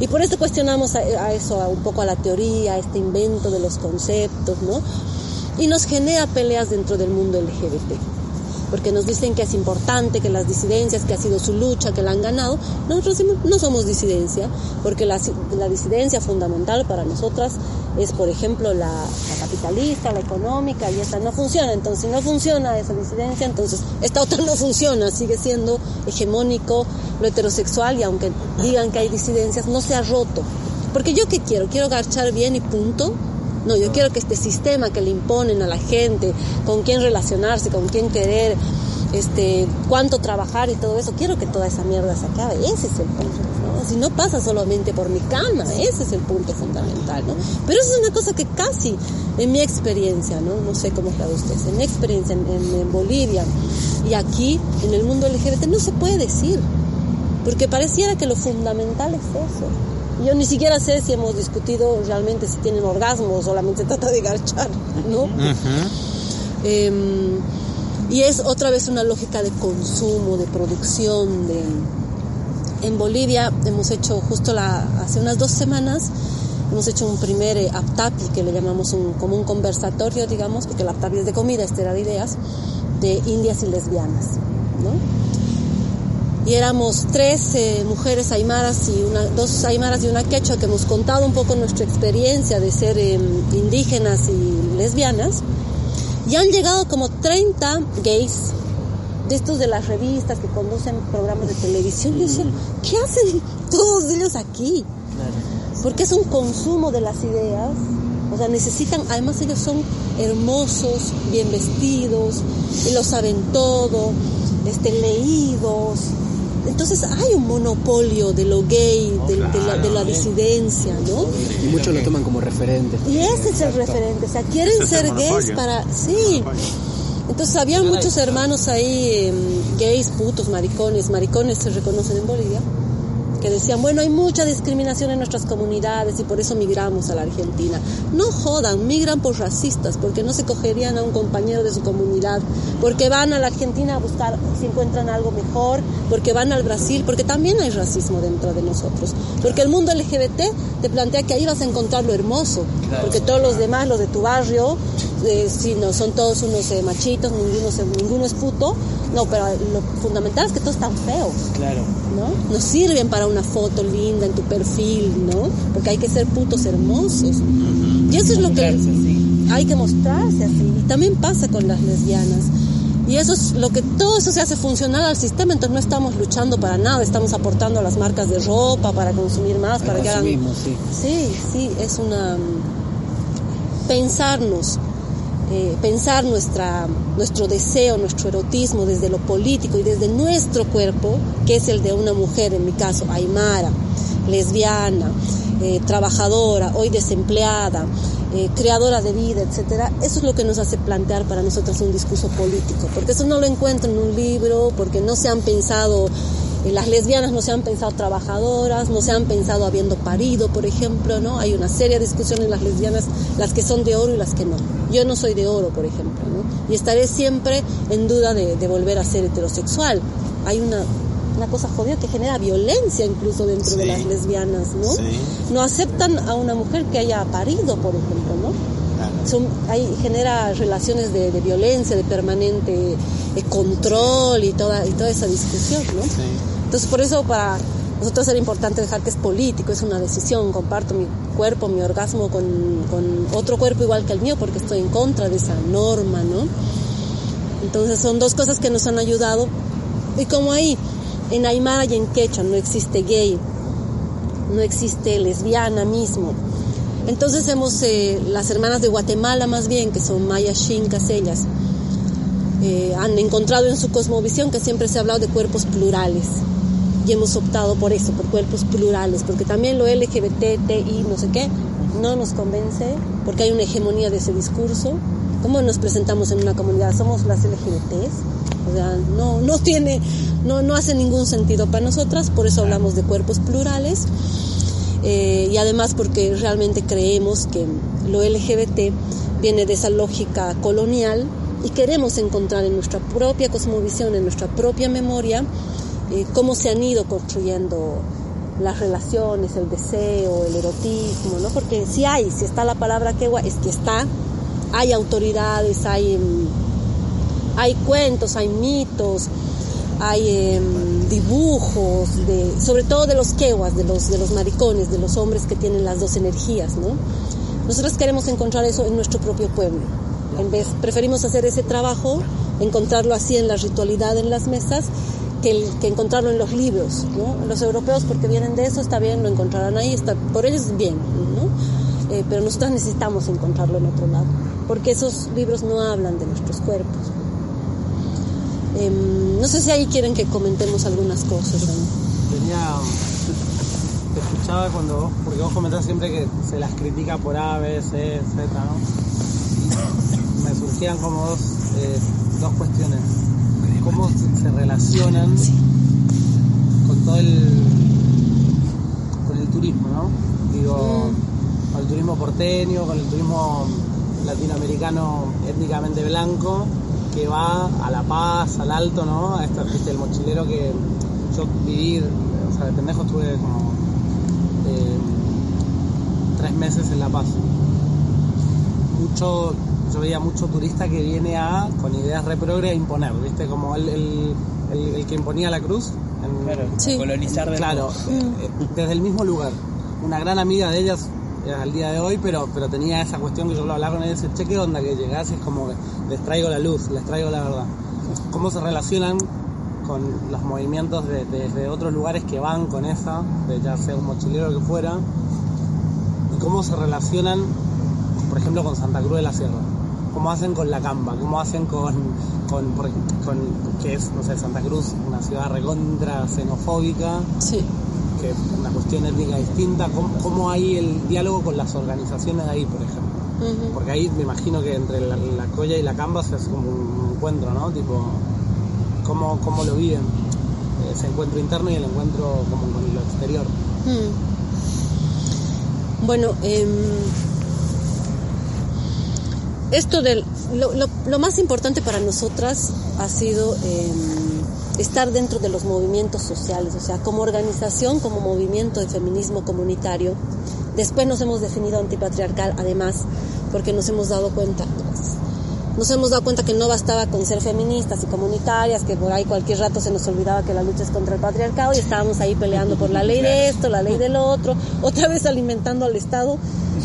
Y por eso cuestionamos a, a eso, a un poco a la teoría, a este invento de los conceptos, ¿no? Y nos genera peleas dentro del mundo LGBT. Porque nos dicen que es importante, que las disidencias, que ha sido su lucha, que la han ganado. Nosotros no somos disidencia, porque la, la disidencia fundamental para nosotras es, por ejemplo, la, capitalista, la económica, y esa no funciona. Entonces, si no funciona esa disidencia, entonces esta otra no funciona, sigue siendo hegemónico lo heterosexual, y aunque digan que hay disidencias, no se ha roto. Porque yo qué quiero, quiero garchar bien y punto. No, yo quiero que este sistema que le imponen a la gente, con quién relacionarse, con quién querer, este, cuánto trabajar y todo eso, quiero que toda esa mierda se acabe. Ese es el punto. ¿no? Si no pasa solamente por mi cama, ese es el punto fundamental. ¿no? Pero eso es una cosa que casi, en mi experiencia, no, no sé cómo está ustedes, en mi experiencia en, en- en Bolivia y aquí, en el mundo LGBT, no se puede decir. porque pareciera que lo fundamental es eso. Yo ni siquiera sé si hemos discutido realmente si tienen orgasmo o solamente se trata de garchar, ¿no? Em, y es otra vez una lógica de consumo, de producción, de... En Bolivia hemos hecho justo la, hace unas dos semanas hemos hecho un primer eh, aptapi que le llamamos un, como un conversatorio, digamos, porque el aptapi es de comida, este era de ideas, de indias y lesbianas, ¿no? Y éramos tres eh, mujeres aymaras y una, dos aymaras y una quechua que hemos contado un poco nuestra experiencia de ser em, indígenas y lesbianas. Y han llegado como 30 gays de estos de las revistas que conducen programas de televisión. Y dicen, ¿qué hacen todos ellos aquí? Porque es un consumo de las ideas. O sea, necesitan, además ellos son hermosos, bien vestidos, y lo saben todo, este, leídos. Entonces hay un monopolio de lo gay, de, de la, de la disidencia, ¿no? Y muchos lo toman como referente. Y ese es el referente, o sea, quieren ser gays para... Sí. Entonces había muchos hermanos ahí, em, gays, putos, maricones, maricones se reconocen en Bolivia, que decían, bueno, hay mucha discriminación en nuestras comunidades y por eso migramos a la Argentina. No jodan, migran por racistas, porque no se cogerían a un compañero de su comunidad, porque van a la Argentina a buscar si encuentran algo mejor, porque van al Brasil, porque también hay racismo dentro de nosotros. Porque el mundo LGBT te plantea que ahí vas a encontrar lo hermoso, porque todos los demás, los de tu barrio, eh, sí, no, son todos unos eh, machitos, ninguno, se- ninguno es puto. No, pero lo fundamental es que todos están feos. Claro. ¿No? Sirven para una foto linda en tu perfil, ¿no? Porque hay que ser putos hermosos. Y eso es lo que hay que mostrarse así. Y también pasa con las lesbianas. Y eso es lo que todo eso se hace funcional al sistema, entonces no estamos luchando para nada, estamos aportando a las marcas de ropa para consumir más, para que hagan. Sí, sí, es una mm, pensarnos, eh, pensar nuestra, nuestro deseo, nuestro erotismo desde lo político y desde nuestro cuerpo, que es el de una mujer, en mi caso, aymara, lesbiana, eh, trabajadora, hoy desempleada, eh, creadora de vida, etcétera, eso es lo que nos hace plantear para nosotros un discurso político, porque eso no lo encuentro en un libro, porque no se han pensado las lesbianas no se han pensado trabajadoras, no se han pensado habiendo parido, por ejemplo, ¿no? Hay una seria discusión en las lesbianas, las que son de oro y las que no. Yo no soy de oro, por ejemplo, ¿no? Y estaré siempre en duda de, de volver a ser heterosexual. Hay una, una cosa jodida que genera violencia incluso dentro de las lesbianas, ¿no? Sí. No aceptan a una mujer que haya parido, por ejemplo, ¿no? Son, hay, genera relaciones de, de violencia, de permanente eh, control y toda, y toda esa discusión, ¿no? Entonces, por eso para nosotros era importante dejar que es político, es una decisión. Comparto mi cuerpo, mi orgasmo con, otro cuerpo igual que el mío, porque estoy en contra de esa norma, ¿no? Entonces, son dos cosas que nos han ayudado. Y como ahí, en Aymara y en Quechua no existe gay, no existe lesbiana mismo. Entonces hemos, eh, las hermanas de Guatemala más bien, que son mayas chincas ellas, eh, han encontrado en su cosmovisión que siempre se ha hablado de cuerpos plurales. Y hemos optado por eso, por cuerpos plurales, porque también lo LGBT, TI, no sé qué, no nos convence, porque hay una hegemonía de ese discurso. ¿Cómo nos presentamos en una comunidad? Somos las LGBTs. O sea, no, no tiene, no, no hace ningún sentido para nosotras, por eso hablamos de cuerpos plurales. Eh, y además porque realmente creemos que lo LGBT viene de esa lógica colonial y queremos encontrar en nuestra propia cosmovisión, en nuestra propia memoria, eh, cómo se han ido construyendo las relaciones, el deseo, el erotismo, ¿no? Porque si hay, si está la palabra quegua, es que está, hay autoridades, hay, mm, hay cuentos, hay mitos, hay em, dibujos, sobre todo de los queguas, de los, de los maricones, de los hombres que tienen las dos energías, ¿no? Nosotros queremos encontrar eso en nuestro propio pueblo. En vez, preferimos hacer ese trabajo, encontrarlo así en la ritualidad, en las mesas, que, que encontrarlo en los libros, ¿no? Los europeos, porque vienen de eso, está bien, lo encontrarán ahí, está, por ellos bien, ¿no? Eh, pero nosotros necesitamos encontrarlo en otro lado, porque esos libros no hablan de nuestros cuerpos. Em, no sé si ahí quieren que comentemos algunas cosas. ¿no? Tenía. Te escuchaba cuando vos, porque vos comentás siempre que se las critica por A, B, C, Z, ¿no? Me surgían como dos, eh, dos cuestiones. ¿Cómo se relacionan con todo el con el turismo, ¿no? Digo, con el turismo porteño, con el turismo latinoamericano étnicamente blanco, que va a La Paz, al Alto, ¿no? A viste, el mochilero que yo viví, o sea, de pendejo estuve como eh, tres meses en La Paz. Mucho, yo veía mucho turista que viene a, con ideas reprogre, a imponer, ¿viste? Como el, el, el- el que imponía la cruz. en- Claro, Sí. colonizar de Claro, eh, desde el mismo lugar. Una gran amiga de ellas eh, al día de hoy, pero, pero tenía esa cuestión que yo lo hablaba con ella, che, ¿qué onda que llegás? Y es como que les traigo la luz, les traigo la verdad. ¿Cómo se relacionan con los movimientos de, de- de otros lugares que van con esa, de ya sea un mochilero que fuera? ¿Y cómo se relacionan, por ejemplo, con Santa Cruz de la Sierra? ¿Cómo hacen con la Camba? ¿Cómo hacen con, con, que es, no sé, Santa Cruz, una ciudad recontra xenofóbica? Sí. que es una cuestión étnica distinta, ¿cómo, cómo hay el diálogo con las organizaciones de ahí, por ejemplo? Porque ahí me imagino que entre la, la colla y la camba se hace como un encuentro, ¿no? Tipo, ¿cómo, cómo lo viven? Ese encuentro interno y el encuentro como con lo exterior. Mm. Bueno, em, esto del lo, lo- lo más importante para nosotras ha sido em, estar dentro de los movimientos sociales, o sea, como organización, como movimiento de feminismo comunitario. Después nos hemos definido antipatriarcal, además, porque nos hemos dado cuenta, nos hemos dado cuenta que no bastaba con ser feministas y comunitarias, que por ahí cualquier rato se nos olvidaba que la lucha es contra el patriarcado y estábamos ahí peleando por la ley de esto, la ley del otro, otra vez alimentando al Estado,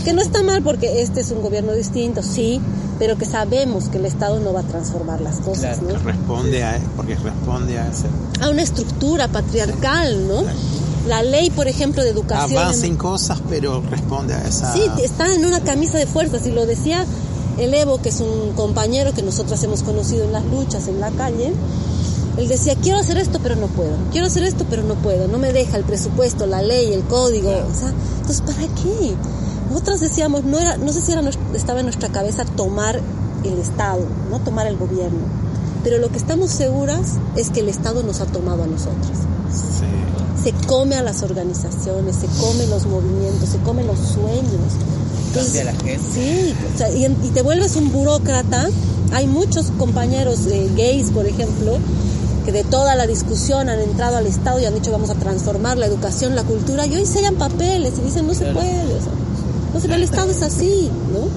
que no está mal porque este es un gobierno distinto, sí, pero que sabemos que el Estado no va a transformar las cosas, ¿no? Responde a, porque responde a ese. A una estructura patriarcal, ¿no? La ley, por ejemplo, de educación. Avanza en- cosas, pero responde a esa. Sí, está en una camisa de fuerzas y lo decía el Evo, que es un compañero que nosotras hemos conocido en las luchas en la calle. Él decía, quiero hacer esto, pero no puedo. Quiero hacer esto, pero no puedo. No me deja el presupuesto, la ley, el código. O sea, entonces, ¿para qué? Nosotras decíamos, no era, no sé si era, estaba en nuestra cabeza tomar el Estado, no tomar el gobierno. Pero lo que estamos seguras es que el Estado nos ha tomado a nosotras se come a las organizaciones, se come los movimientos, se come los sueños. Cambia la gente. Sí, o sea, y, y te vuelves un burócrata. Hay muchos compañeros eh, gays, por ejemplo, que de toda la discusión han entrado al Estado y han dicho vamos a transformar la educación, la cultura, y hoy sellan papeles y dicen no se puede. O sea, el Estado es así, ¿no?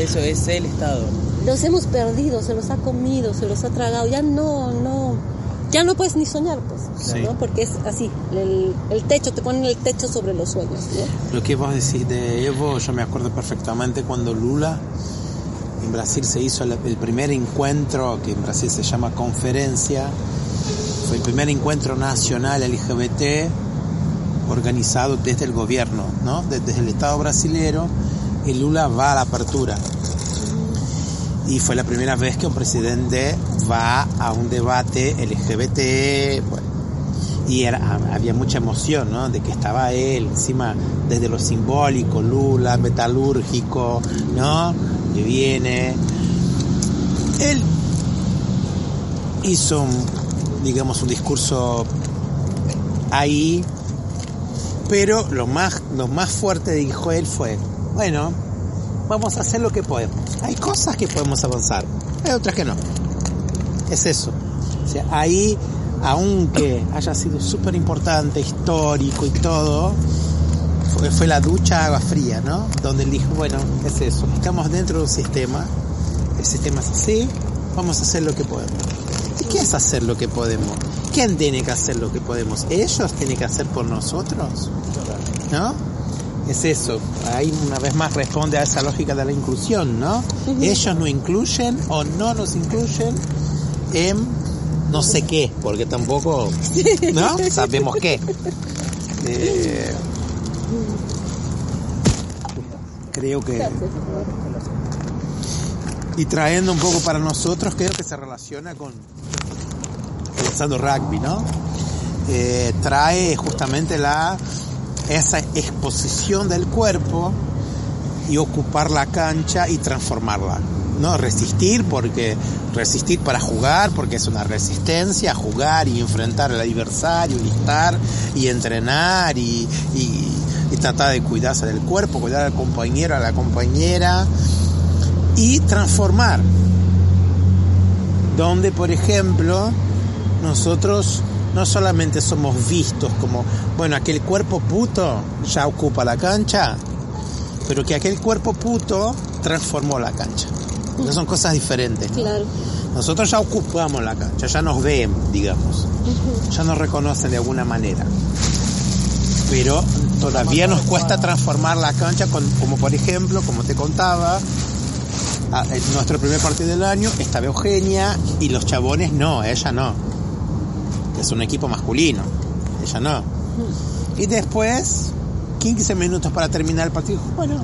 Eso es el Estado. Los hemos perdido, se los ha comido, se los ha tragado, ya no, no, ya no puedes ni soñar, pues, Sí. ¿no? Porque es así, el, el techo, te ponen el techo sobre los sueños, ¿no? Lo que vos decís de Evo, yo me acuerdo perfectamente cuando Lula en Brasil se hizo el, el primer encuentro, que en Brasil se llama conferencia, fue el primer encuentro nacional LGBT organizado desde el gobierno, ¿no? De- Desde el Estado brasilero, y Lula va a la apertura. Y fue la primera vez que un presidente va a un debate LGBT, y había mucha emoción, ¿no? De que estaba él, encima desde lo simbólico, Lula, metalúrgico, ¿no? Que viene. Él hizo, un, digamos, un discurso ahí, pero lo más, lo más fuerte dijo él fue, bueno, vamos a hacer lo que podemos. Hay cosas que podemos avanzar, hay otras que no. Es eso. Ahí, aunque haya sido súper importante, histórico y todo, fue, fue la ducha agua fría, ¿no? Donde él dijo, bueno, es eso. Estamos dentro de un sistema, el sistema es así, vamos a hacer lo que podemos. ¿Y qué es hacer lo que podemos? ¿Quién tiene que hacer lo que podemos? ¿Ellos tienen que hacer por nosotros? ¿No? Es eso. Ahí una vez más responde a esa lógica de la inclusión, ¿no? Ellos no incluyen o no nos incluyen en no sé qué, porque tampoco, ¿no? Sabemos qué. Eh, creo que... Y trayendo un poco para nosotros, creo que se relaciona con pensando rugby, ¿no? Eh, trae justamente la esa exposición del cuerpo y ocupar la cancha y transformarla. no resistir porque resistir para jugar porque es una resistencia jugar y enfrentar al adversario y estar y entrenar y, y, y tratar de cuidarse del cuerpo cuidar al compañero a la compañera y transformar donde por ejemplo nosotros no solamente somos vistos como bueno aquel cuerpo puto ya ocupa la cancha pero que aquel cuerpo puto transformó la cancha entonces son cosas diferentes. ¿no? Claro. Nosotros ya ocupamos la cancha, ya nos ven, digamos, ya nos reconocen de alguna manera. Pero todavía nos cuesta transformar la cancha, con, como por ejemplo, como te contaba, a- en nuestro primer partido del año estaba Eugenia y los chabones no, ella no. Es un equipo masculino, ella no. Y después, 15 minutos para terminar el partido, bueno,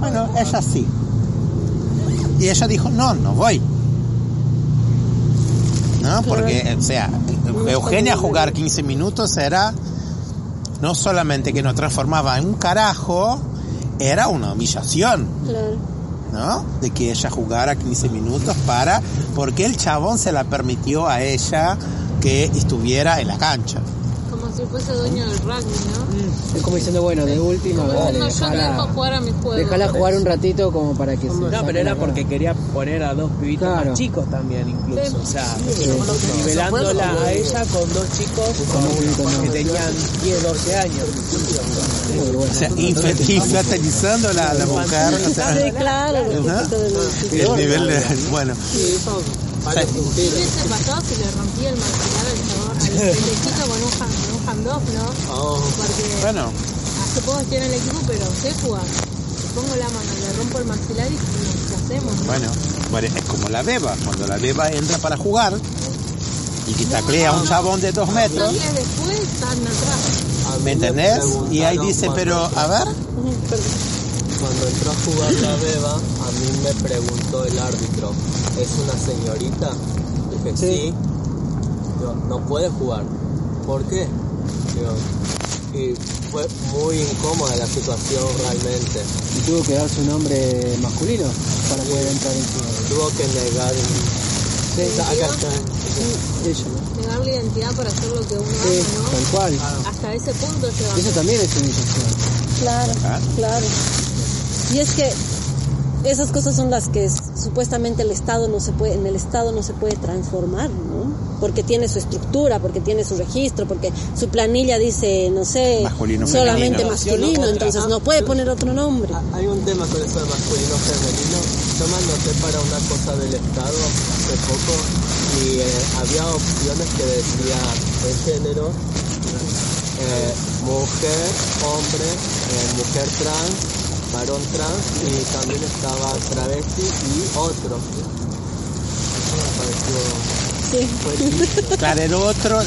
bueno, ella sí. Y ella dijo, no, no voy. ¿No? Porque, o sea, Eugenia jugar 15 minutos era no solamente que nos transformaba en un carajo, era una humillación, Claro. ¿No? De que ella jugara 15 minutos para, porque el chabón se la permitió a ella que estuviera en la cancha. Si fuese dueño del rugby, ¿no? Es como diciendo, bueno, de última, Como dale, no, yo te dejo dejala, jugar a mi juego. dejala jugar un ratito como para que se No, pero era porque quería poner a dos pibitos Claro. más chicos también, incluso. Sí. O sea, Sí. nivelándola a ella con dos chicos que tenían 10, 12 años. O sea, infantilizando la, la mujer. o sea, Sí, claro. el nivel de, bueno, ¿Qué hubiese pasado si le rompía el maxilar al chabón, al pendejito con un, hand, handoff, no? Porque bueno, hace poco estoy en el equipo, pero sé jugar. Le pongo la mano, le rompo el maxilar y ¿qué hacemos? bueno, bueno, es como la beba, cuando la beba entra para jugar y que taclea a un chabón de dos metros, Dos días después están atrás. ¿me entendés? Y ahí dice, pero, a ver, Cuando entró a jugar la beba, a mí me preguntó el árbitro, ¿es una señorita? Dije, sí. Digo, no puede jugar. ¿Por qué? Y fue muy incómoda la situación realmente. Y tuvo que dar su nombre masculino para poder entrar en su... Tuvo que negar. Sí, Acá está. ella, ¿no? Negar la identidad para hacer lo que uno Sí, ama, tal cual. Hasta ese punto llegamos. Eso también es humillación. Claro, Ah. claro. Y es que esas cosas son las que supuestamente el Estado no se puede, en el Estado no se puede transformar, ¿no? Porque tiene su estructura, porque tiene su registro, porque su planilla dice, no sé, Masculino, solamente femenino. masculino, entonces no puede poner otro nombre. Ah, Hay un tema con eso de masculino femenino. Yo me anoté para una cosa del Estado hace poco y eh, había opciones que decía el género, eh, mujer, hombre, eh, mujer trans, varón trans y también estaba travesti y otro. Claro, el otro,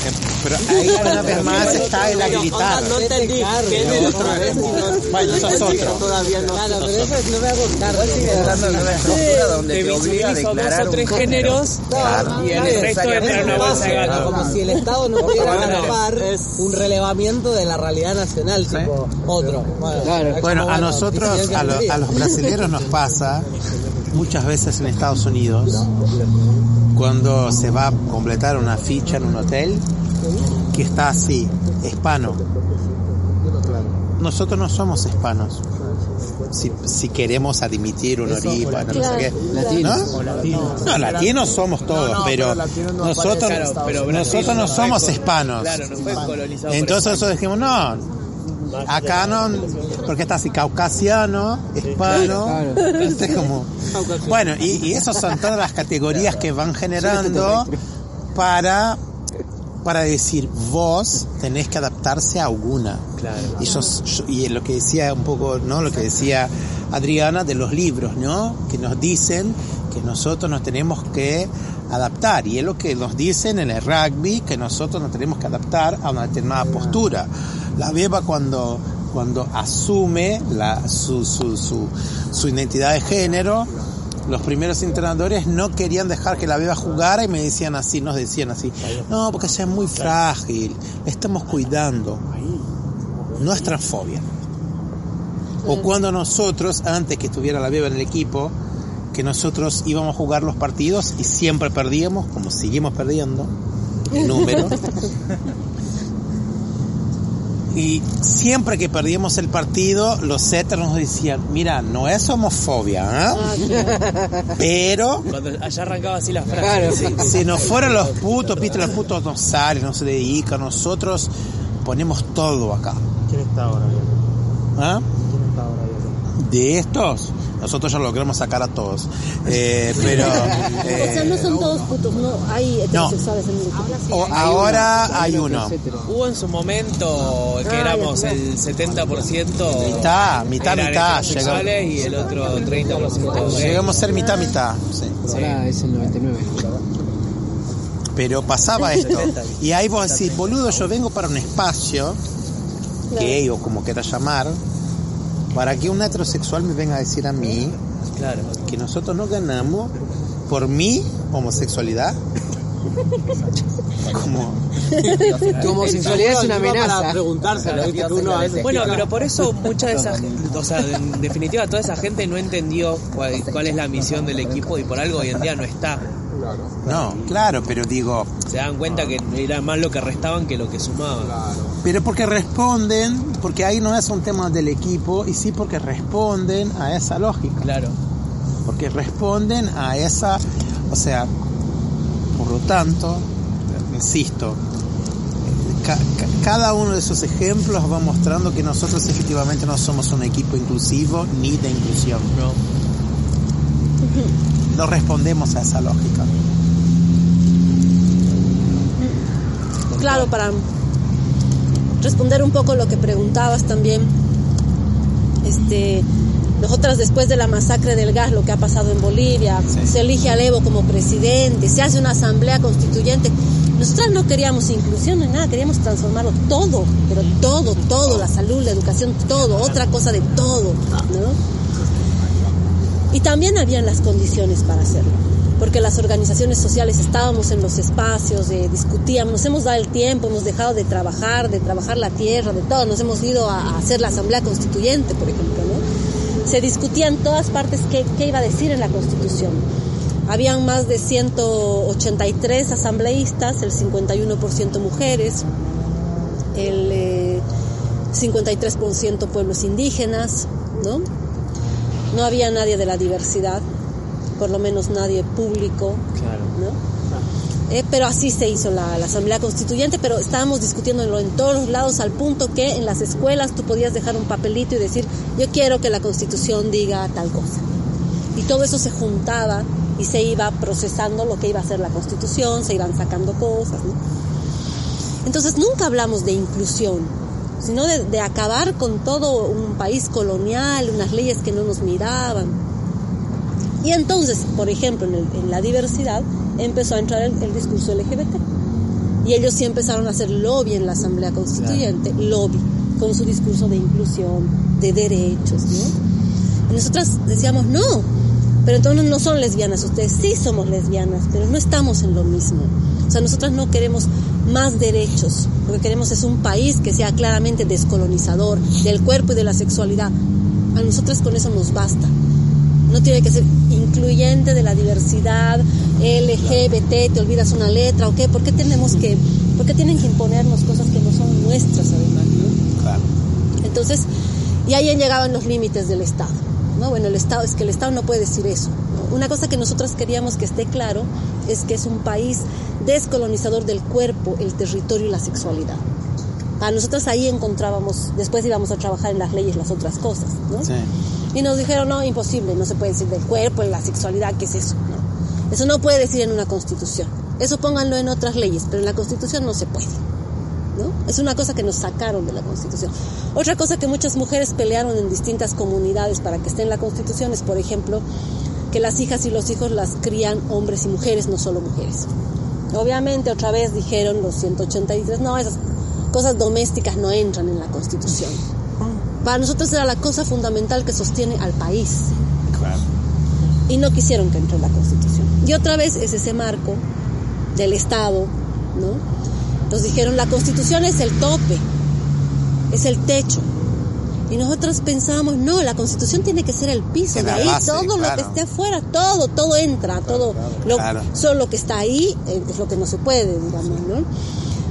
pero ahí una vez más está el habilitar. No entendí. género, travesti, no- Bueno, eso es otro. Todavía no Claro, pero eso no me hago cargo. Sigue estando en una estructura donde Te obliga a dos declarar o tres género. géneros Claro. y el resto entra en una bolsa de gato. Como si el Estado no pudiera es- un relevamiento de la realidad nacional, tipo otro. Claro. Bueno, a nosotros, a, a los brasileños nos pasa muchas veces en Estados Unidos, cuando se va a completar una ficha en un hotel, que está así, hispano. Nosotros no somos hispanos. Si, si queremos admitir un origen, no sé qué. Latino. ¿No? No, latinos somos todos, pero nosotros, Claro, pero nosotros no somos hispanos. Claro, Entonces nosotros dijimos, no, acá no, porque está así, caucasiano, hispano, Claro. es como, bueno, y, y esas son todas las categorías que van generando para, para decir, vos tenés que adaptarse a alguna. Y, yo, yo- y lo que decía un poco, ¿no? Lo que decía Adriana de los libros, ¿no? Que nos dicen que nosotros nos tenemos que adaptar. Y es lo que nos dicen en el rugby, que nosotros nos tenemos que adaptar a una determinada postura. La beba cuando, cuando asume la, su, su, su, su identidad de género, los primeros entrenadores no querían dejar que la beba jugara y me decían así, nos decían así, no, porque ella es muy frágil, la estamos cuidando. No es transfobia. O cuando nosotros, antes que estuviera la beba en el equipo, que nosotros íbamos a jugar los partidos y siempre perdíamos, como seguimos perdiendo el número. Y siempre que perdíamos el partido, los setters nos decían, mira, no es homofobia, ¿eh? pero Cuando allá arrancaba así las frases. sí. si nos fueran los putos, viste, los putos no salen, no se dedican, nosotros ponemos todo acá. ¿Quién está ahora bien? ¿Ah? ¿Quién está ahora bien? De estos, nosotros ya lo queremos sacar a todos. Eh, pero... o eh, sea, no son todos putos, no hay heterosexuales en el equipo. o- ahora hay uno. Hubo en su momento que Ah, éramos el 70% Mitad, mitad, mitad, heterosexuales y el otro 30% gay. Llegamos a ser mitad, mitad. sí. Ahora es el 99. Pero pasaba esto. Y ahí vos decís, boludo, yo vengo para un espacio, gay o como quieras llamar, para que un heterosexual me venga a decir a mí Claro. que nosotros no ganamos por mi homosexualidad. Como, Tu homosexualidad es una amenaza. Para preguntárselo, ¿viste? Que uno Bueno, pero por eso mucha de esa o sea, en definitiva toda esa gente no entendió cuál, cuál es la misión del equipo y por algo hoy en día no está. No, claro, pero digo, Se dan cuenta que era más lo que restaban que lo que sumaban. pero porque responden, porque ahí no es un tema del equipo, y sí porque responden a esa lógica. Claro. porque responden a esa, o sea, por lo tanto, insisto, ca- ca- cada uno de esos ejemplos va mostrando que nosotros efectivamente no somos un equipo inclusivo ni de inclusión. No. No respondemos a esa lógica. Claro, para responder un poco lo que preguntabas también, este, nosotras después de la masacre del gas, lo que ha pasado en Bolivia, se elige a Evo como presidente, se hace una asamblea constituyente. Nosotras no queríamos inclusión ni nada, queríamos transformarlo todo, pero todo, todo, la salud, la educación, todo, otra cosa de todo, ¿no? Y también habían las condiciones para hacerlo, porque las organizaciones sociales estábamos en los espacios, eh, discutíamos, nos hemos dado el tiempo, hemos dejado de trabajar, de trabajar la tierra, de todo, nos hemos ido a, hacer la asamblea constituyente, por ejemplo, ¿no? Se discutía en todas partes qué, qué iba a decir en la constitución. Habían más de 183 asambleístas, el 51% mujeres, el eh, 53% pueblos indígenas, ¿no? No había nadie de la diversidad, por lo menos nadie público, Claro. ¿no? Eh, pero así se hizo la, la Asamblea Constituyente, pero estábamos discutiéndolo en todos los lados al punto que en las escuelas tú podías dejar un papelito y decir, yo quiero que la Constitución diga tal cosa. Y todo eso se juntaba y se iba procesando lo que iba a ser la Constitución, se iban sacando cosas. ¿no? Entonces nunca hablamos de inclusión, sino de, de acabar con todo un país colonial, unas leyes que no nos miraban. Y entonces, por ejemplo, en, el- en la diversidad empezó a entrar el, el discurso LGBT. Y ellos sí empezaron a hacer lobby en la Asamblea Constituyente, lobby, con su discurso de inclusión, de derechos, ¿no? Y nosotras decíamos, no, pero entonces no son lesbianas, ustedes sí somos lesbianas, pero no estamos en lo mismo. O sea, nosotras no queremos más derechos, lo que queremos es un país que sea claramente descolonizador del cuerpo y de la sexualidad. A nosotras con eso nos basta. No tiene que ser incluyente de la diversidad, LGBT, te olvidas una letra o qué, ¿por qué tenemos que, por qué tienen que imponernos cosas que no son nuestras además, ¿no? Claro. Entonces, y ahí llegaban los límites del Estado. ¿no? Bueno, el Estado es que el Estado no puede decir eso. ¿no? Una cosa que nosotros queríamos que esté claro es que es un país descolonizador del cuerpo, el territorio y la sexualidad. A nosotros ahí encontrábamos, después íbamos a trabajar en las leyes las otras cosas, ¿no? Sí. Y nos dijeron, no, imposible, no se puede decir del cuerpo, en la sexualidad, ¿qué es eso? No. Eso no puede decir en una constitución. Eso pónganlo en otras leyes, pero en la constitución no se puede. ¿no? Es una cosa que nos sacaron de la constitución. Otra cosa que muchas mujeres pelearon en distintas comunidades para que esté en la constitución es, por ejemplo, que las hijas y los hijos las crían hombres y mujeres, no solo mujeres. Obviamente, otra vez dijeron los 183, no, esas cosas domésticas no entran en la constitución. Para nosotros era la cosa fundamental que sostiene al país. Claro. Y no quisieron que entre en la constitución. Y otra vez es ese marco del Estado, ¿no? Nos dijeron, la constitución es el tope, es el techo. Y nosotros pensábamos, no, la constitución tiene que ser el piso, de ahí base, todo lo que esté afuera, todo, todo entra, todo, lo, solo lo que está ahí eh, es lo que no se puede, digamos, ¿no?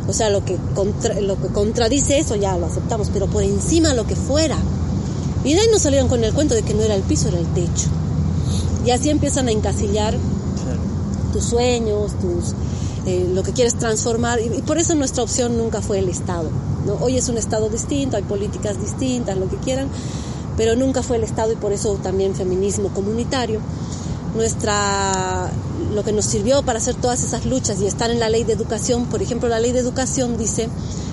O sea, lo que, contra- lo que contradice eso ya lo aceptamos, pero por encima lo que fuera. Y de ahí nos salieron con el cuento de que no era el piso, era el techo. Y así empiezan a encasillar tus sueños, tus eh, lo que quieres transformar y, y por eso nuestra opción nunca fue el Estado. ¿No? Hoy es un Estado distinto, hay políticas distintas, lo que quieran, pero nunca fue el Estado y por eso también feminismo comunitario. Nuestra lo que nos sirvió para hacer todas esas luchas y estar en la ley de educación, por ejemplo, la ley de educación dice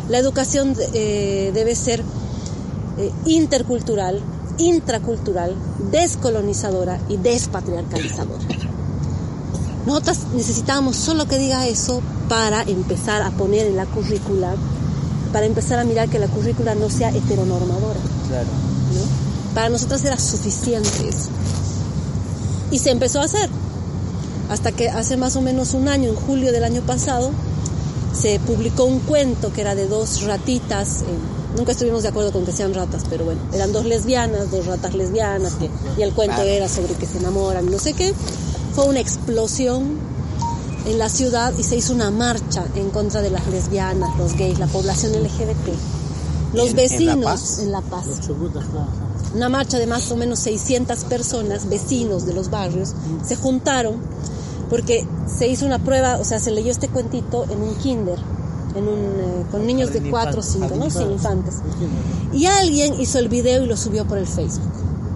la educación eh, debe ser eh, intercultural, intracultural, descolonizadora y despatriarcalizadora. Nosotras necesitábamos solo que diga eso para empezar a poner en la currícula, para empezar a mirar que la currícula no sea heteronormadora. Claro. ¿no? Para nosotras era suficiente eso. Y se empezó a hacer. Hasta que hace más o menos un año, en julio del año pasado, se publicó un cuento que era de dos ratitas. eh, nunca estuvimos de acuerdo con que sean ratas, pero bueno, eran dos lesbianas, dos ratas lesbianas, que- y el cuento era sobre que se enamoran, no sé qué. Fue una explosión en la ciudad y se hizo una marcha en contra de las lesbianas, los gays, la población LGBT. Los ¿En- en La vecinos Paz? en La Paz. Claro. Una marcha de más o menos 600 personas, vecinos de los barrios, se juntaron porque se hizo una prueba, o sea, se leyó este cuentito en un kinder, en un, eh, con niños de Jardín 4 o infante. 5, ¿no? Sí, infantes. Y alguien hizo el video y lo subió por el Facebook.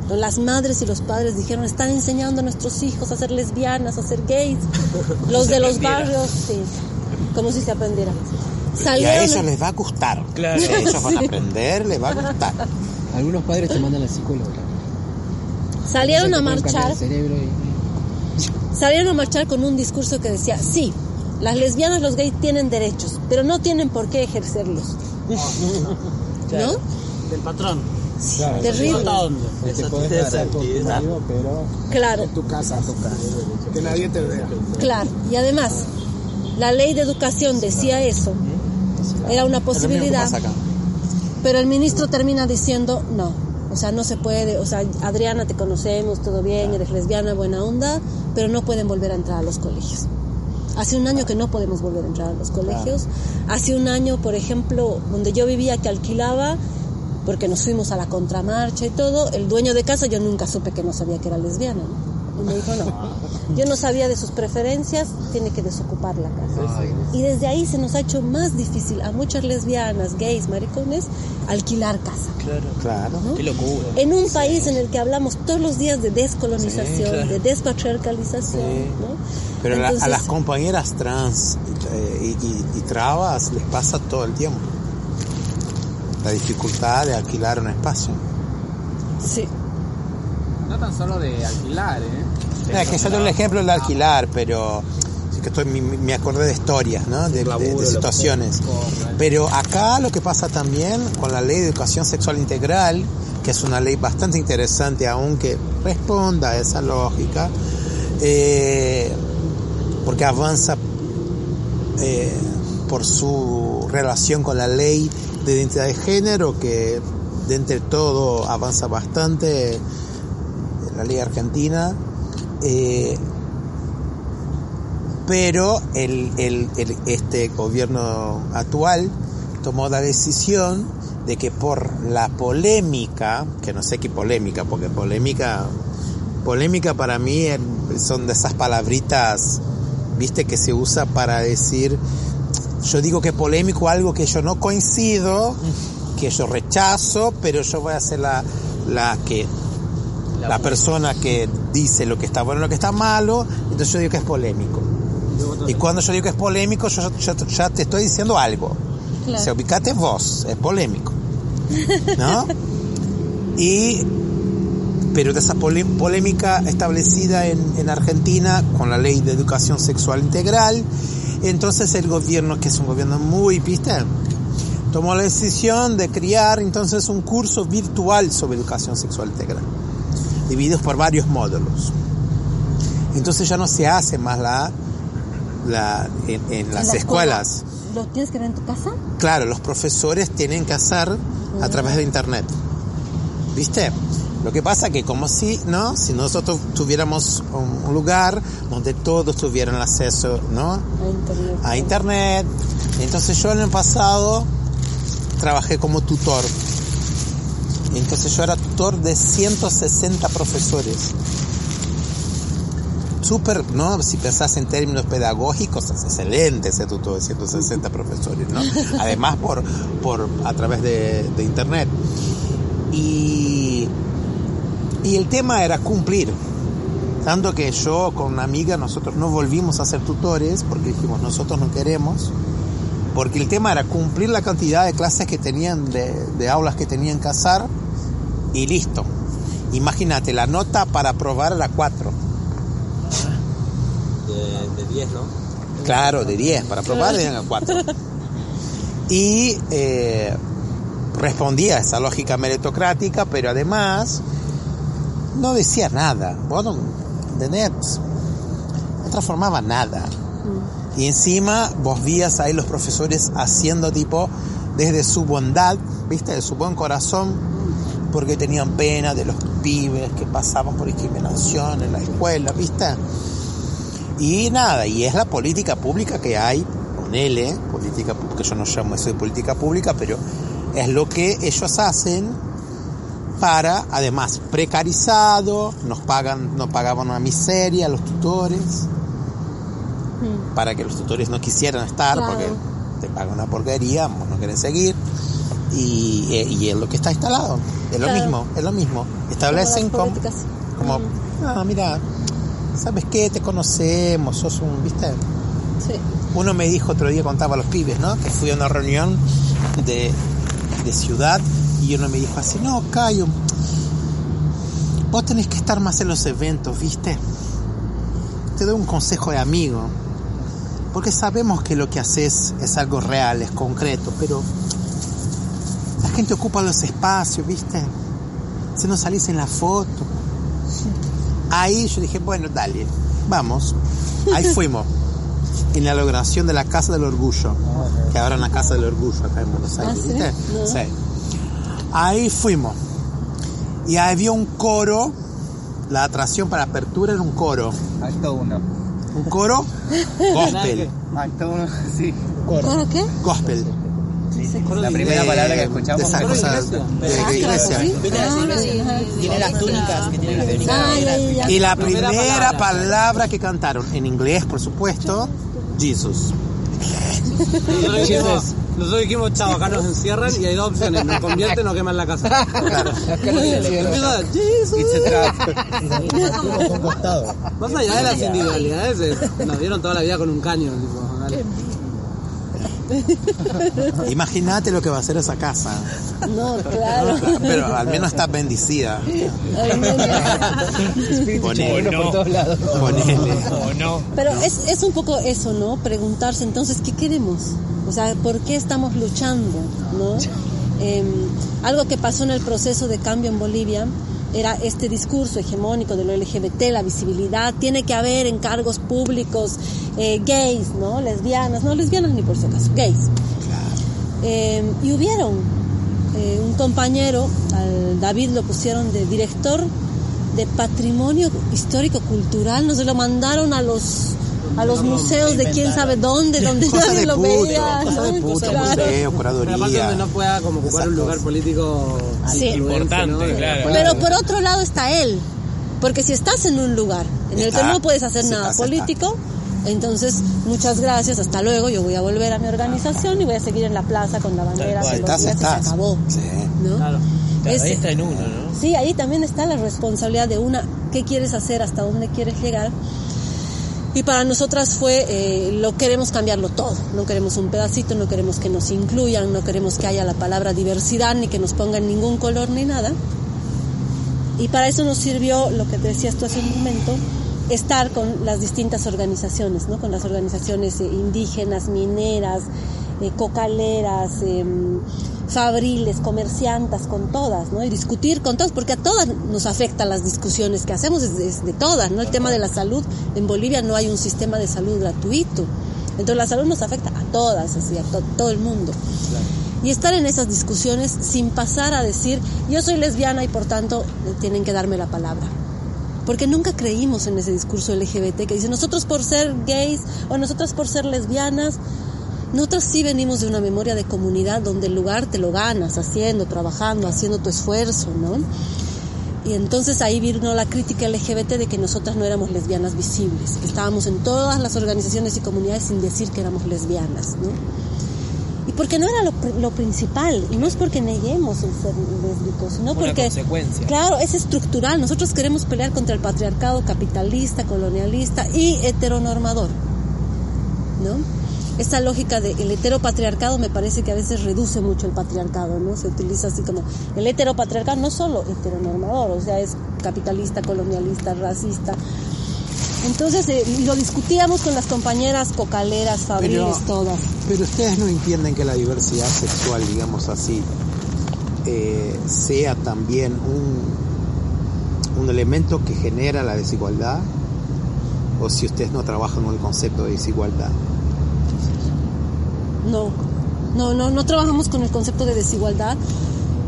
Las madres y los padres dijeron, están enseñando a nuestros hijos a ser lesbianas, a ser gays. Los Se de los aprendiera. barrios, sí, como si se aprendiera. Y a ellos les va a gustar. Claro. Ellos van a aprender, les va a gustar. Algunos padres te mandan al psicólogo. salieron a marchar. salieron a marchar con un discurso que decía, sí, las lesbianas, los gays tienen derechos, pero no tienen por qué ejercerlos. ¿No? Del patrón. Terrible. ¿Hasta dónde? Te puedes casar con tu marido, pero Claro, en tu casa. Que nadie te vea. claro. Y además, la ley de educación decía eso. Era una posibilidad. Pero el ministro termina diciendo, no, o sea, no se puede, o sea, Adriana, te conocemos, todo bien, eres lesbiana, buena onda, pero no pueden volver a entrar a los colegios. Hace un año que no podemos volver a entrar a los colegios. Hace un año, por ejemplo, donde yo vivía, que alquilaba, porque nos fuimos a la contramarcha y todo, el dueño de casa yo nunca supe que no sabía que era lesbiana. ¿no? Y me dijo, no, yo no sabía de sus preferencias, tiene que desocupar la casa. Y desde ahí se nos ha hecho más difícil a muchas lesbianas, gays, maricones, alquilar casa. Claro. Claro. Qué locura. En un país en el que hablamos todos los días de descolonización, Sí, claro. de despatriarcalización, Sí. ¿no? Pero la- a Entonces- las compañeras trans eh, y, y- y trabas les pasa todo el tiempo. La dificultad de alquilar un espacio. Sí. No tan solo de alquilar, ¿eh? Es que yo doy el ejemplo del alquilar, pero sí que estoy, me, acordé de historias, ¿no? De, de- de situaciones. Correcto. Pero acá lo que pasa también con la ley de educación sexual integral, que es una ley bastante interesante aunque responda a esa lógica, eh, porque avanza eh, por su relación con la ley de identidad de género, que de todo avanza bastante la ley argentina, eh, pero el, este gobierno actual tomó la decisión de que por la polémica, que no sé qué polémica, porque polémica, polémica para mí son de esas palabritas, viste, que se usa para decir, yo digo que polémico algo que yo no coincido, que yo rechazo, pero yo voy a ser la, la que la persona que dice lo que está bueno y lo que está malo, entonces yo digo que es polémico. Y cuando yo digo que es polémico, yo, yo- ya te estoy diciendo algo. Claro. O sea, ubicate vos, es polémico. ¿No? Y, pero de esa polé- polémica establecida en, en Argentina con la ley de educación sexual integral, entonces el gobierno, que es un gobierno muy, ¿viste? Tomó la decisión de crear entonces un curso virtual sobre educación sexual integral, divididos por varios módulos. Entonces ya no se hace más la, la en, en las la escuela. escuelas. ¿Lo tienes que ver en tu casa? Claro, los profesores tienen que hacer a través de internet. ¿viste? Lo que pasa que como si, ¿no? Si nosotros tuviéramos un lugar donde todos tuvieran acceso, ¿no? A internet. A internet. Entonces yo en el pasado trabajé como tutor. Entonces yo era tutor de 160 profesores. Súper, ¿no? Si pensás en términos pedagógicos, es excelente ese tutor de 160 profesores, ¿no? Además por, por a través de, de internet. Y, y el tema era cumplir. Tanto que yo con una amiga, nosotros no volvimos a ser tutores porque dijimos, nosotros no queremos. Porque el tema era cumplir la cantidad de clases que tenían, de, de aulas que tenían que hacer y listo. Imagínate, la nota para aprobar era 4. De, de 10, ¿no? Claro, de 10, para aprobar eran 4. Y eh, respondía a esa lógica meritocrática, pero además no decía nada. Vos no, ¿entendés? No transformaba nada. Y encima vos vías ahí los profesores haciendo tipo desde su bondad, viste, de su buen corazón, porque tenían pena de los pibes que pasaban por discriminación en la escuela, viste. Y nada, y es la política pública que hay, ponele, política pública, yo no llamo eso de política pública, pero es lo que ellos hacen para, además, precarizado, nos pagan, nos pagaban una miseria a los tutores, para que los tutores no quisieran estar, Claro. porque te pagan una porquería, no quieren seguir, y, eh, y es lo que está instalado, es lo Claro. mismo, es lo mismo. Establecen Como como, ah, mira, ¿sabes qué? Te conocemos, sos un, ¿viste? Sí. Uno me dijo otro día, contaba a los pibes, ¿no? Que fui a una reunión de, de ciudad y uno me dijo así, no, Cayo, vos tenés que estar más en los eventos, ¿viste? Te doy un consejo de amigo, porque sabemos que lo que haces es algo real, es concreto, pero la gente ocupa los espacios, ¿viste? Si no salís en la foto. Ahí yo dije, bueno, dale, vamos. Ahí fuimos. En la inauguración de la Casa del Orgullo, que ahora es la Casa del Orgullo acá en Buenos Aires, Ah. ¿viste? Sí. Ahí fuimos. Y había un coro, la atracción para apertura era un coro. Acto 1. Un coro gospel. Acto 1, sí. ¿Coro qué? Gospel. La primera De- palabra que escuchamos de esa fue cosa iglesia. de, de iglesia. ¿Viste las iglesias? Tiene las túnicas, que tiene las túnicas. Ah. Y la Primera palabra. que cantaron, en inglés por supuesto, Jesus. Dijimos, nosotros dijimos, chao, acá nos encierran y hay dos opciones, nos convierten o queman la casa. Más allá de las individualidades, eh, nos dieron toda la vida con un caño. Tipo. Imagínate lo que va a hacer esa casa. No, claro. Pero al menos está bendecida. Ponele. Ponele. Pero es, es un poco eso, ¿no? Preguntarse entonces, ¿qué queremos? O sea, ¿por qué estamos luchando? ¿no? Em, algo que pasó en el proceso de cambio en Bolivia era este discurso hegemónico de lo LGBT, la visibilidad, tiene que haber en cargos públicos eh, gays, ¿no? Lesbianas, no lesbianas ni por si acaso, gays. Eh, y hubieron eh, un compañero, al David lo pusieron de director de patrimonio histórico cultural, nos lo mandaron a los a los museos de quién sabe dónde, donde Cosa nadie de lo puto, veía. cosa de ¿no? puto, Claro. museo, Pero aparte curaduría. donde no pueda como ocupar un lugar político Sí. ¿no? Pero por otro lado está él, porque si estás en un lugar en el que no puedes hacer Sí, nada está, político, entonces muchas gracias, hasta luego, yo voy a volver a mi organización y voy a seguir en la plaza con la bandera, con los Estás, días y se acabó. Sí. ¿no? Claro, Es- ahí está en uno, ¿no? Sí, ahí también está la responsabilidad de una, qué quieres hacer, hasta dónde quieres llegar. Y para nosotras fue, eh, lo queremos cambiarlo todo, no queremos un pedacito, no queremos que nos incluyan, no queremos que haya la palabra diversidad, ni que nos pongan ningún color ni nada. Y para eso nos sirvió lo que decías tú hace un momento, estar con las distintas organizaciones, ¿no? con las organizaciones eh, indígenas, mineras, eh, cocaleras, em, fabriles, comerciantes, con todas, ¿no? Y discutir con todas, porque a todas nos afectan las discusiones que hacemos, es, es de todas, ¿no? El tema de la salud, en Bolivia no hay un sistema de salud gratuito, entonces la salud nos afecta a todas, así, a to- todo el mundo. y estar en esas discusiones sin pasar a decir yo soy lesbiana y por tanto eh, tienen que darme la palabra. Porque nunca creímos en ese discurso LGBT que dice nosotros por ser gays o nosotras por ser lesbianas. Nosotros sí venimos de una memoria de comunidad donde el lugar te lo ganas haciendo, trabajando, haciendo tu esfuerzo, ¿no? Y entonces ahí vino la crítica LGBT de que nosotras no éramos lesbianas visibles, que estábamos en todas las organizaciones y comunidades sin decir que éramos lesbianas, ¿no? Y porque no era lo, lo principal, y no es porque neguemos el ser lésbicos, sino Una porque... consecuencia. Claro, es estructural. Nosotros queremos pelear contra el patriarcado capitalista, colonialista y heteronormador, ¿no? Esta lógica del heteropatriarcado me parece que a veces reduce mucho el patriarcado, ¿no? Se utiliza así como el heteropatriarcado no solo heteronormador, o sea, es capitalista, colonialista, racista. Entonces eh, lo discutíamos con las compañeras cocaleras, fabriles, todas. Pero ustedes no entienden que la diversidad sexual, digamos así, eh, sea también un, un elemento que genera la desigualdad, o si ustedes no trabajan con el concepto de desigualdad. No, no, no, no trabajamos con el concepto de desigualdad.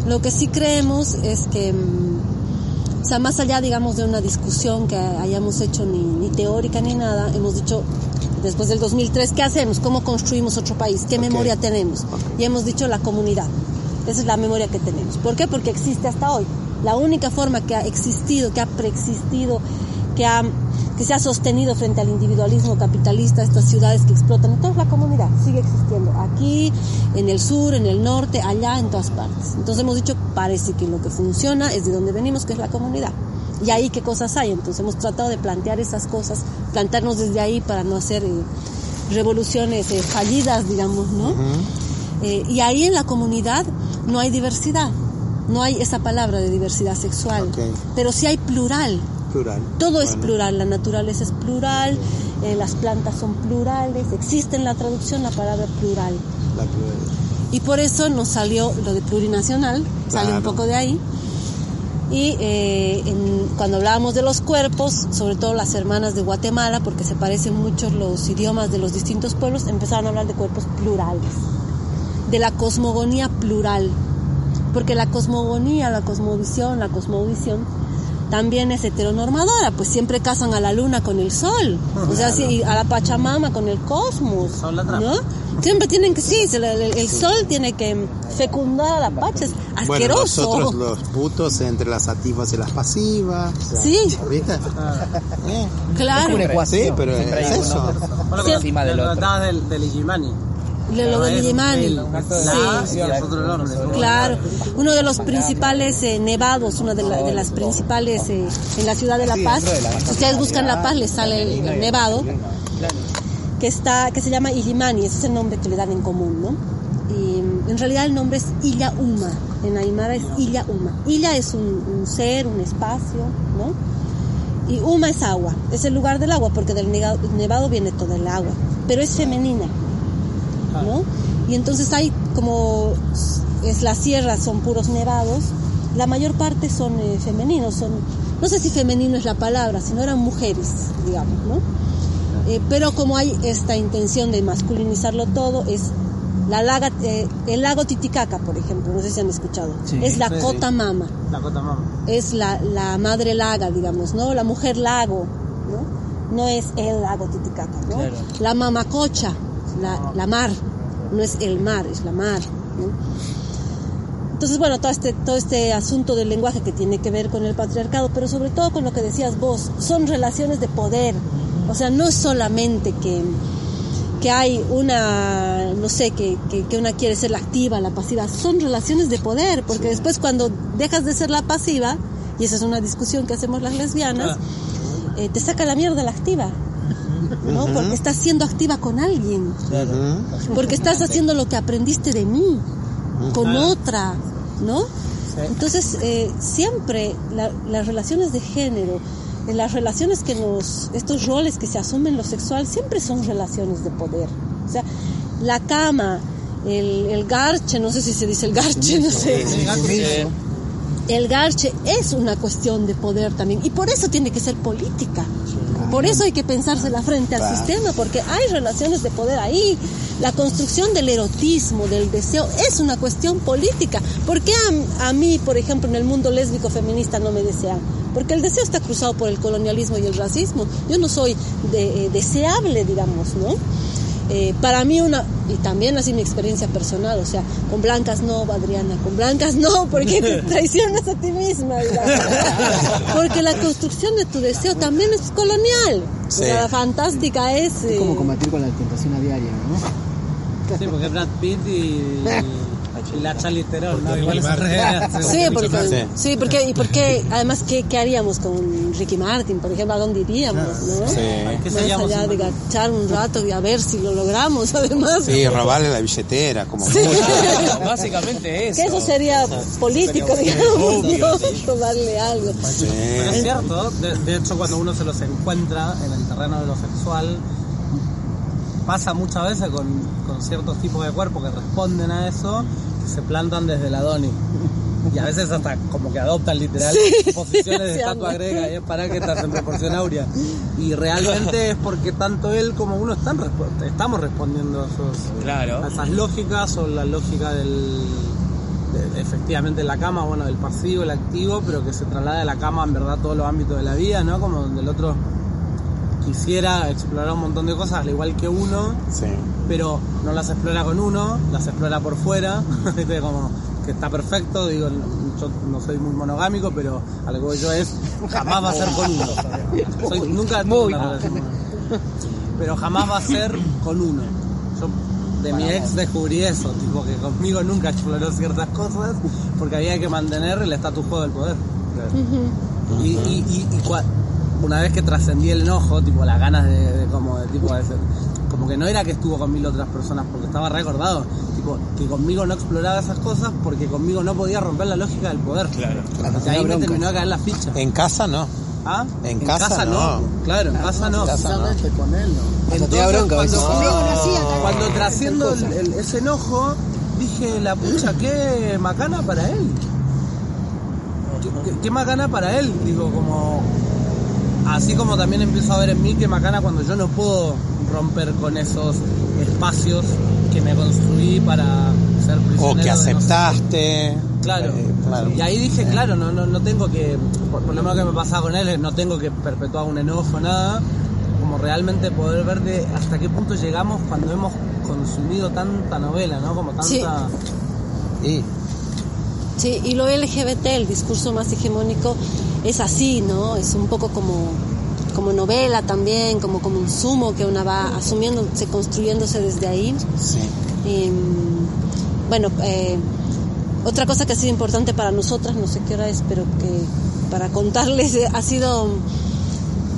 Lo que sí creemos es que, mm, o sea, más allá, digamos, de una discusión que hayamos hecho ni, ni teórica ni nada, hemos dicho, después del 2003, ¿qué hacemos? ¿Cómo construimos otro país? ¿Qué memoria tenemos? Y hemos dicho la comunidad. Esa es la memoria que tenemos. ¿Por qué? Porque existe hasta hoy. La única forma que ha existido, que ha preexistido, que, ha, que se ha sostenido frente al individualismo capitalista, estas ciudades que explotan, entonces la comunidad sigue existiendo aquí, en el sur, en el norte, allá, en todas partes. Entonces hemos dicho, parece que lo que funciona es de donde venimos, que es la comunidad. Y ahí qué cosas hay. Entonces hemos tratado de plantear esas cosas, plantarnos desde ahí para no hacer eh, revoluciones eh, fallidas, digamos, ¿no? Eh, y ahí en la comunidad no hay diversidad, no hay esa palabra de diversidad sexual, pero sí hay plural. Plural. Todo es plural, la naturaleza es plural, eh, las plantas son plurales, existe en la traducción la palabra plural. La. Y por eso nos salió lo de plurinacional, sale un Claro. poco de ahí. Y eh, en- cuando hablábamos de los cuerpos, sobre todo las hermanas de Guatemala, porque se parecen mucho los idiomas de los distintos pueblos, empezaron a hablar de cuerpos plurales, de la cosmogonía plural. Porque la cosmogonía, la cosmovisión, la cosmovisión también es heteronormadora, pues siempre casan a la luna con el sol, o sea, sí, y a la Pachamama con el cosmos, ¿no? Siempre tienen que, sí, el, el- el sol tiene que fecundar a la Pacha, es Bueno, asqueroso. nosotros los putos entre las activas y las pasivas. Sí. ¿Viste? Eh. Claro. Es una ecuación. Sí, pero es uno eso. Bueno, Sí. encima del otro. Tratabas del, del Igimani. De lo del Illimani. El- Sí. Claro, uno de los principales eh, nevados, una de, la- de las principales eh, en la ciudad de La Paz. Si ustedes buscan La Paz, les sale el, el nevado que está, que se llama Illimani, ese es el nombre que le dan en común, ¿no? Y en realidad el nombre es Illa Uma, en Aymara es Illa Uma. Illa es un, un ser, un espacio, ¿no? Y Uma es agua, es el lugar del agua, porque del nevado viene todo el agua, pero es femenina, ¿no? Y entonces hay como es la sierra, son puros nevados, la mayor parte son eh, femeninos, son, no sé si femenino es la palabra, sino eran mujeres, digamos, ¿no? Eh, pero como hay esta intención de masculinizarlo todo, es la laga, eh, el lago Titicaca, por ejemplo, no sé si han escuchado, Sí. es la sí. cota mama La cota mama. es la, la madre laga, digamos, ¿no? La mujer lago, ¿no? No es el lago Titicaca, ¿no? Claro. La mamacocha, la, la mar, no es el mar, es la mar, ¿no? Entonces, bueno, todo este, todo este asunto del lenguaje que tiene que ver con el patriarcado, pero sobre todo con lo que decías vos, son relaciones de poder. O sea, no es solamente que, que hay una, no sé, que, que, que una quiere ser la activa, la pasiva, son relaciones de poder, porque después cuando dejas de ser la pasiva, y esa es una discusión que hacemos las lesbianas, eh, te saca la mierda la activa, ¿no? Porque estás siendo activa con alguien, porque estás haciendo lo que aprendiste de mí, con otra, ¿no? Entonces, eh, siempre la- las relaciones de género, eh, las relaciones que nos, estos roles que se asumen en lo sexual, siempre son relaciones de poder. O sea, la cama, el, el garche, no sé si se dice el garche, no sé. El garche es una cuestión de poder también y por eso tiene que ser política. Por eso hay que pensársela frente al Claro. sistema, porque hay relaciones de poder ahí. La construcción del erotismo, del deseo, es una cuestión política. ¿Por qué a, a mí, por ejemplo, en el mundo lésbico feminista no me desean? Porque el deseo está cruzado por el colonialismo y el racismo. Yo no soy de- eh, deseable, digamos, ¿no? Eh, para mí una, y también así mi experiencia personal, o sea, con blancas no, Adriana, con blancas no, porque te traicionas a ti misma, digamos. Porque la construcción de tu deseo también es colonial. Sí. La fantástica es... Es como eh, combatir con la tentación a diario, ¿no? Sí, porque Brad Pitt y, y la Charlize Theron, ¿no? Igual es Sí, porque, sí, porque, y porque además, ¿qué, qué haríamos con Ricky Martin? Por ejemplo, ¿a dónde iríamos? ¿no? Sí. ¿Qué Más allá de gachar un rato y a ver si lo logramos, además. Sí, robarle la billetera, como Sí. Básicamente eso. Que eso sería político, digamos, ¿no? Robarle algo. Pero es cierto, de, de hecho cuando uno se los encuentra en el terreno de lo sexual, pasa muchas veces con, con ciertos tipos de cuerpos que responden a eso, se plantan desde la Doni. Y a veces hasta como que adoptan literal Sí, posiciones de estatua griega y es para que estás en proporción áurea. Y realmente es porque tanto él como uno están estamos respondiendo a, esos, Claro. a esas lógicas o la lógica del de- efectivamente la cama, bueno, del pasivo, el activo, pero que se traslada a la cama en verdad a todos los ámbitos de la vida, ¿no? Como donde el otro quisiera explorar un montón de cosas, al igual que uno, Sí. pero no las explora con uno, las explora por fuera, ¿viste? como que está perfecto, digo, yo no soy muy monogámico, pero a lo que voy yo es, jamás va a ser con uno. Soy- nunca tuve una relación. Pero jamás va a ser con uno. Yo de mi ex descubrí eso, tipo que conmigo nunca exploró ciertas cosas porque había que mantener el status quo del poder. Y, y, y, y cua- una vez que trascendí el enojo, tipo las ganas de, de como de tipo de ser- como que no era que estuvo con mil otras personas porque estaba recordado, tipo que conmigo no exploraba esas cosas porque conmigo no podía romper la lógica del poder. Claro. Claro. ahí me terminó de caer la ficha. En casa no. ¿Ah? En casa no. Claro, en casa no. En casa no. con él, ¿no? Entonces, bronca, cuando, trasciendo cosa. el- el- ese enojo, dije, la pucha, qué macana para él. Qué, qué- qué macana para él. Digo, como... Así como también empiezo a ver en mí qué macana cuando yo no puedo romper con esos espacios que me construí para ser prisionero O que de no sé aceptaste. Claro. Eh, claro. Y ahí dije, claro, no, no, no tengo que, por, por lo menos que me pasaba con él, no tengo que perpetuar un enojo, nada, como realmente poder ver de hasta qué punto llegamos cuando hemos consumido tanta novela, ¿no? Como tanta... Sí. Y Sí, y lo LGBT, el discurso más hegemónico, es así, ¿no? Es un poco como, como novela también, como, como un sumo que una va asumiéndose, construyéndose desde ahí. sí. Y, mm, bueno, eh, otra cosa que ha sido importante para nosotras, no sé qué hora es, pero que para contarles eh, ha sido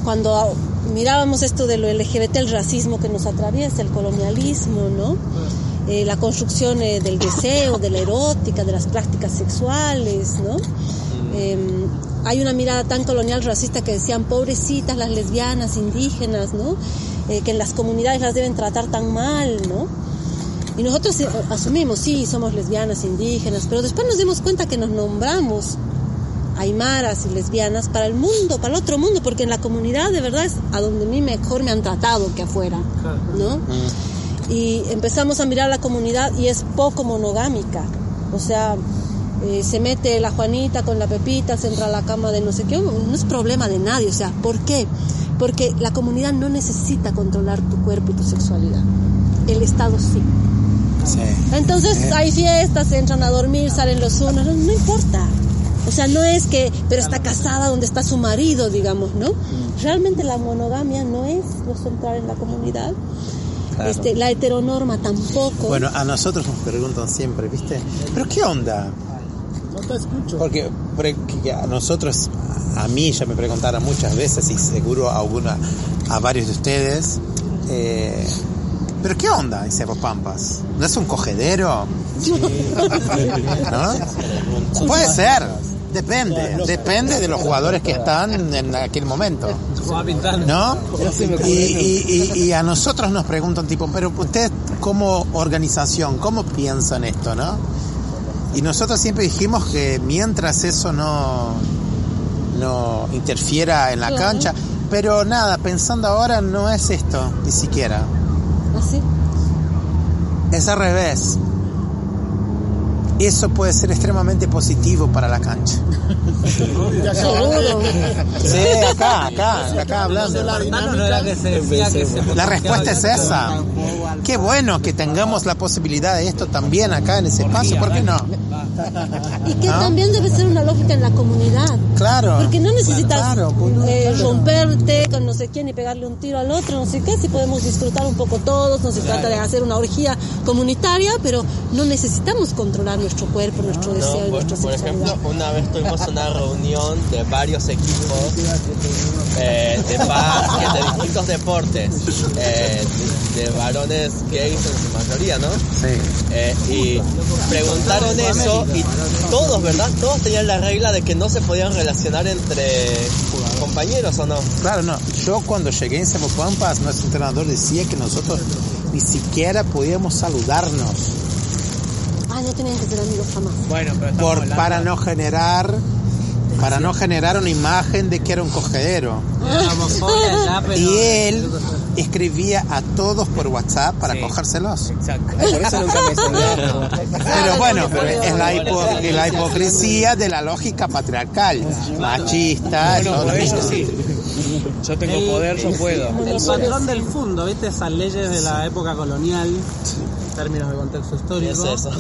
cuando mirábamos esto de lo LGBT, el racismo que nos atraviesa, el colonialismo, ¿no? Eh, la construcción eh, del deseo, de la erótica, de las prácticas sexuales, ¿no? Eh, hay una mirada tan colonial racista que decían pobrecitas las lesbianas, indígenas, ¿no? Eh, que en las comunidades las deben tratar tan mal, ¿no? Y nosotros eh, asumimos, sí, somos lesbianas, indígenas, pero después nos dimos cuenta que nos nombramos aymaras y lesbianas para el mundo, para el otro mundo, porque en la comunidad de verdad es a donde a mí mejor me han tratado que afuera, ¿no? Y empezamos a mirar la comunidad y es poco monogámica, o sea, eh, se mete la Juanita con la Pepita, se entra a la cama de no sé qué, no es problema de nadie, o sea, ¿por qué? Porque la comunidad no necesita controlar tu cuerpo y tu sexualidad, el Estado sí. Sí. Entonces hay fiestas, se entran a dormir, salen los unos, no, no importa. O sea, no es que, pero está casada donde está su marido, digamos, ¿no? Realmente la monogamia no es lo central en la comunidad. Claro. Este, la heteronorma tampoco. Bueno, a nosotros nos preguntan siempre, ¿viste? ¿Pero qué onda? No te escucho. Porque, porque a nosotros, a mí ya me preguntaron muchas veces y seguro a, alguna, a varios de ustedes, eh, ¿pero qué onda en Cerro Pampas? ¿No es un cogedero? ¿No? Puede ser, depende, depende de los jugadores que están en aquel momento. ¿No? Y, y- y- y a nosotros nos preguntan tipo, pero usted como organización, ¿cómo piensan esto, no? Y nosotros siempre dijimos que mientras eso no, no interfiera en la Claro. cancha, pero nada, pensando ahora no es esto, ni siquiera. ¿Así? Es al revés. Eso puede ser extremadamente positivo para la cancha. Seguro. Sí, acá, acá, acá hablando. La respuesta es esa. Qué bueno que tengamos la posibilidad de esto también acá en ese espacio, ¿por qué no? Y que ¿No? también debe ser una lógica en la comunidad. Claro. Porque no necesitas Claro, pues, eh, romperte con no sé quién y pegarle un tiro al otro, no sé qué, si podemos disfrutar un poco todos, no se trata de hacer una orgía comunitaria, pero no necesitamos controlar nuestro cuerpo, nuestro deseo No, y por, nuestra por sexualidad. ejemplo, una vez tuvimos una reunión de varios equipos eh, de básquet, de distintos deportes, eh, de, de varones gays en su mayoría, ¿no? Sí. Eh, y preguntaron eso y todos, ¿verdad? Todos tenían la regla de que no se podían relacionar entre compañeros o no. Claro, no. Yo cuando llegué en Cerro Pampas, nuestro entrenador decía que nosotros ni siquiera podíamos saludarnos Ah, no tenían que ser amigos jamás. Bueno, pero por, hablando- para no generar para no generar una imagen de que era un cogedero. Y él escribía a todos por WhatsApp para Sí. cogérselos. Exacto. Por eso nunca me saludaron. Pero bueno, pero es la, hipo- es la hipocresía de la lógica patriarcal, machista, Bueno, todo eso mismo. sí. Yo tengo poder, yo puedo. El patrón del fondo, ¿viste? Esas leyes de la época colonial, en términos de contexto ¿Qué histórico, es eso?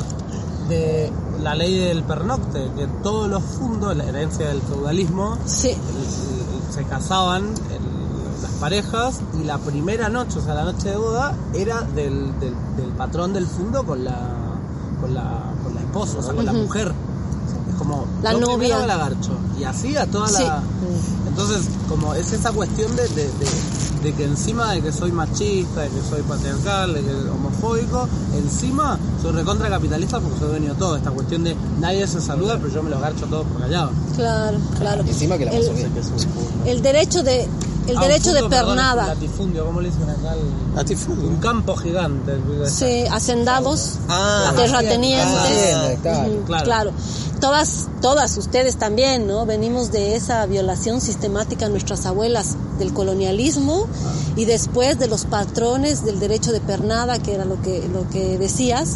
de la ley del pernocte, que todos los fundos, la herencia del feudalismo, Sí. el- el- se casaban el- las parejas y la primera noche, o sea, la noche de boda, era del, del, del patrón del fundo con la, con la, con la esposa, o sea, con la mujer. Es como La yo novia. primero la garcho y así a toda Sí. la entonces como es esa cuestión de, de, de- de que encima de que soy machista de que soy patriarcal de que homofóbico encima soy recontra capitalista porque soy dueño de todo esta cuestión de nadie se saluda pero yo me los garcho todos por callado Claro, claro. Encima que la El- bien. El derecho de el Ah, derecho de punto, perdón, pernada. latifundio ¿cómo le dicen acá? El- Latifundio. un campo gigante Sí, hacendados, Ah, terratenientes. Hacienda, claro. Claro. Todas, todas ustedes también, ¿no? Venimos de esa violación sistemática de nuestras abuelas del colonialismo y después de los patrones del derecho de pernada, que era lo que, lo que decías,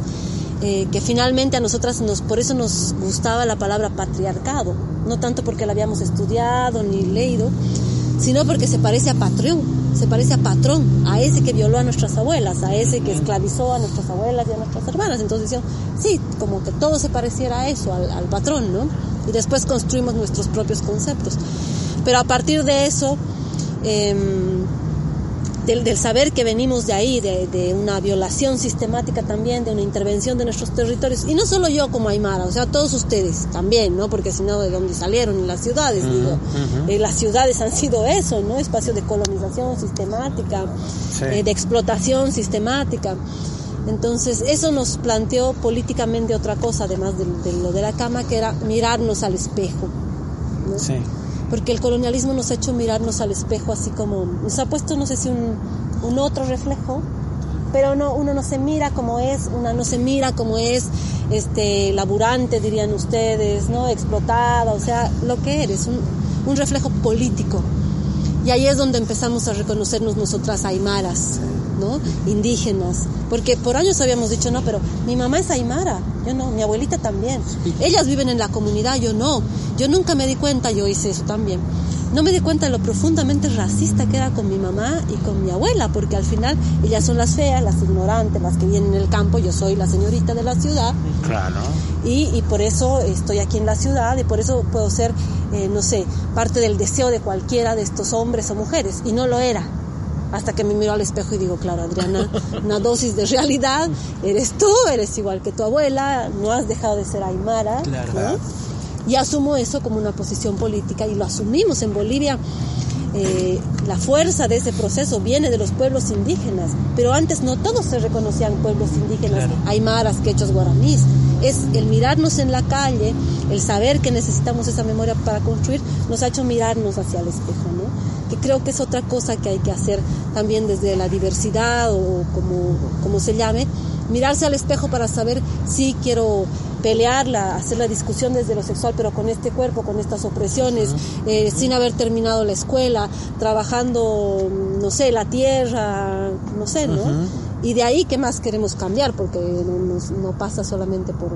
eh, que finalmente a nosotras nos, por eso nos gustaba la palabra patriarcado, no tanto porque la habíamos estudiado ni leído, sino porque se parece a patrón, se parece a patrón, a ese que violó a nuestras abuelas, a ese que esclavizó a nuestras abuelas y a nuestras hermanas. Entonces decían, sí, como que todo se pareciera a eso, al, al patrón, ¿no? Y después construimos nuestros propios conceptos. Pero a partir de eso, em, del, del saber que venimos de ahí, de, de una violación sistemática también, de una intervención de nuestros territorios, y no solo yo como Aymara, o sea, todos ustedes también, ¿no? Porque si no, ¿de dónde salieron? En las ciudades, digo. Eh, las ciudades han sido eso, ¿no? Espacios de colonización sistemática, Sí. eh, de explotación sistemática. Entonces, eso nos planteó políticamente otra cosa, además de, de lo de la cama, que era mirarnos al espejo. ¿no? Sí. Porque el colonialismo nos ha hecho mirarnos al espejo así como, nos ha puesto no sé si un, otro reflejo, pero no, uno no se mira como es, una no se mira como es, este, laburante dirían ustedes, ¿no? Explotada, o sea, lo que eres, un, un reflejo político. Y ahí es donde empezamos a reconocernos nosotras aymaras, ¿no? Indígenas. Porque por años habíamos dicho, no, pero mi mamá es aymara, yo no, mi abuelita también. Ellas viven en la comunidad, yo no. Yo nunca me di cuenta, yo hice eso también. No me di cuenta de lo profundamente racista que era con mi mamá y con mi abuela, porque al final ellas son las feas, las ignorantes, las que vienen en el campo, yo soy la señorita de la ciudad Claro. y, y por eso estoy aquí en la ciudad y por eso puedo ser, eh, no sé, parte del deseo de cualquiera de estos hombres o mujeres. Y no lo era. Hasta que me miro al espejo y digo, claro, Adriana, una dosis de realidad, eres tú, eres igual que tu abuela, no has dejado de ser aymara. Claro. ¿no? Y asumo eso como una posición política y lo asumimos en Bolivia. Eh, la fuerza de ese proceso viene de los pueblos indígenas, pero antes no todos se reconocían pueblos indígenas, aymaras, quechos, guaraníes. Es el mirarnos en la calle, el saber que necesitamos esa memoria para construir, nos ha hecho mirarnos hacia el espejo, ¿no? que creo que es otra cosa que hay que hacer también desde la diversidad o como, como se llame, mirarse al espejo para saber si quiero pelearla, hacer la discusión desde lo sexual, pero con este cuerpo, con estas opresiones, eh, sin haber terminado la escuela, trabajando, no sé, la tierra, no sé, ¿no? Y de ahí, ¿qué más queremos cambiar? Porque no, nos- no pasa solamente por,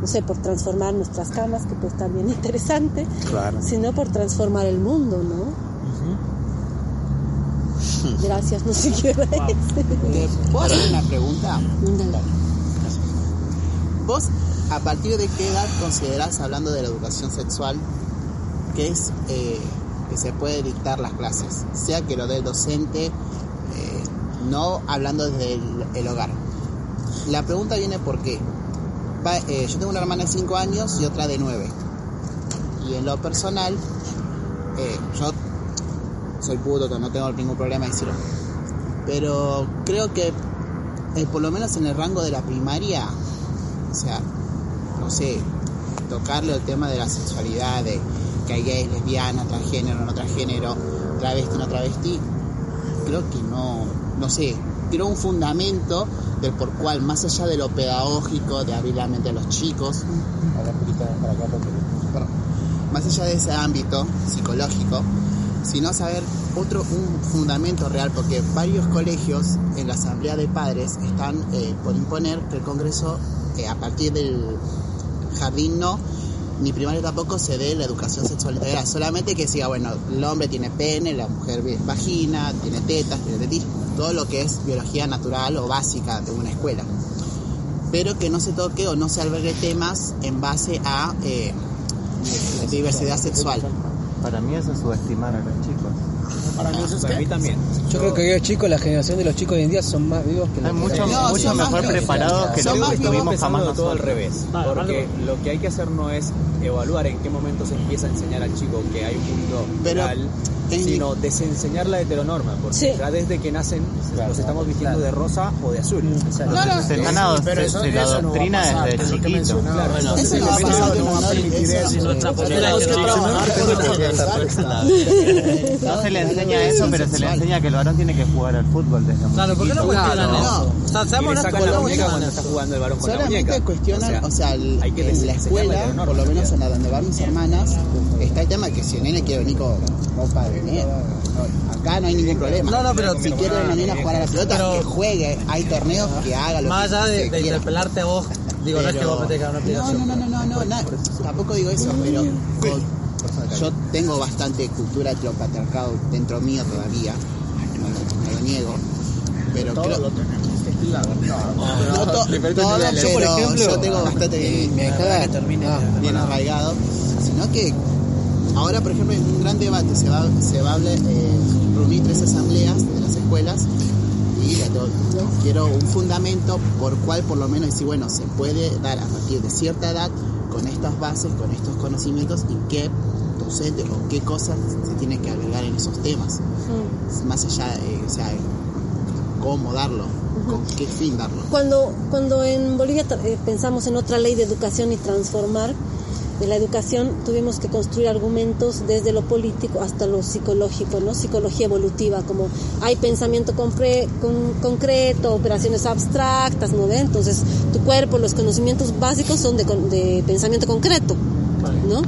no sé, por transformar nuestras camas, que pues también interesante, Claro. sino por transformar el mundo, ¿no? Gracias, no sé qué era ¿Te puedo hacer una pregunta? ¿Vos a partir de qué edad considerás, hablando de la educación sexual, que es eh, que se puede dictar las clases? Sea que lo dé el docente, eh, no hablando desde el, el hogar. La pregunta viene por qué. Pa- eh, yo tengo una hermana de 5 años y otra de 9. Y en lo personal, yo soy puto, no tengo ningún problema decirlo. Pero creo que, eh, por lo menos en el rango de la primaria, o sea, no sé, tocarle el tema de la sexualidad, de que hay gays, lesbianas, transgénero, no transgénero, travesti, no travesti, creo que no, no sé, creo un fundamento del por cual, más allá de lo pedagógico, de abrir la mente a los chicos, más allá de ese ámbito psicológico, sino saber otro un fundamento real, porque varios colegios en la asamblea de padres están eh, por imponer que el Congreso, eh, a partir del jardín no, ni primario tampoco se dé la educación sexual integral, solamente que siga, bueno, el hombre tiene pene, la mujer vagina, tiene tetas, tiene tetis, todo lo que es biología natural o básica de una escuela. Pero que no se toque o no se albergue temas en base a eh, diversidad sexual. Para mí eso es subestimar a los chicos. Para mí eso es Para que- mí también. Yo creo que los chicos, la generación de los chicos hoy en día son más vivos que Hay los mucho- que- mucho mejor preparados que los que estuvimos jamás todo al revés. Porque lo que hay que hacer no es evaluar en qué momento se empieza a enseñar al chico que hay un mundo Pero, real, sino desenseñar la heteronorma. Porque Sí. ya desde que nacen los estamos vistiendo de rosa o de azul. no, Se están ado- se- se la doctrina desde chiquito. Claro, Eso no va a entonces pasar, no va a no, permitir eso- eso. nuestra política No se le enseña eso, pero se le enseña que el varón tiene que jugar al fútbol desde muy Claro, ¿por qué no cuestionan eso? O sea, seamos honestos con la muñeca cuando está jugando el varón con la Solamente muñeca. cuestionan, o sea, el- hay que en la escuela, por lo menos en la donde van mis hermanas, está el tema que si el nene quiere venir con ropa de no, acá no hay ningún problema. No, no, pero- si quiere la nena jugar a la pelota, Pero- que juegue, hay torneos que haga lo Más que allá de, interpelarte a vos, digo, no es que vos me tengas una No, no, no, no, no, no, tampoco digo eso, pero con- yo tengo bastante cultura heteropatriarcado dentro mío todavía, no, lo- no lo niego, pero creo... No, to- Diferentes todo, niveles. pero Yo, por ejemplo, yo tengo bastante bien, me dejaba que termine. ah, bien arraigado, sino que ahora, por ejemplo, en un gran debate se va, se va a eh, reunir tres asambleas de las escuelas y la to- quiero un fundamento por cual por lo menos decir, bueno, se puede dar a partir de cierta edad con estas bases, con estos conocimientos y qué docente o qué cosas se tiene que agregar en esos temas. Más allá, eh, o sea, cómo darlo, con qué fin darlo. Cuando, cuando en Bolivia eh, pensamos en otra ley de educación y transformar de la educación, tuvimos que construir argumentos desde lo político hasta lo psicológico, ¿no? Psicología evolutiva, como hay pensamiento concreto, operaciones abstractas, ¿no? Entonces, tu cuerpo, los conocimientos básicos son de pensamiento concreto, ¿no?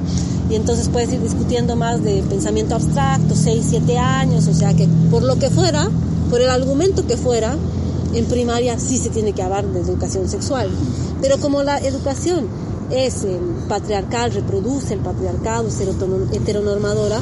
Y entonces puedes ir discutiendo más de pensamiento abstracto, 6, 7 años, o sea que por lo que fuera, por el argumento que fuera, en primaria sí se tiene que hablar de educación sexual. Pero como la educación es eh, patriarcal, reproduce el patriarcado, heteronormadora,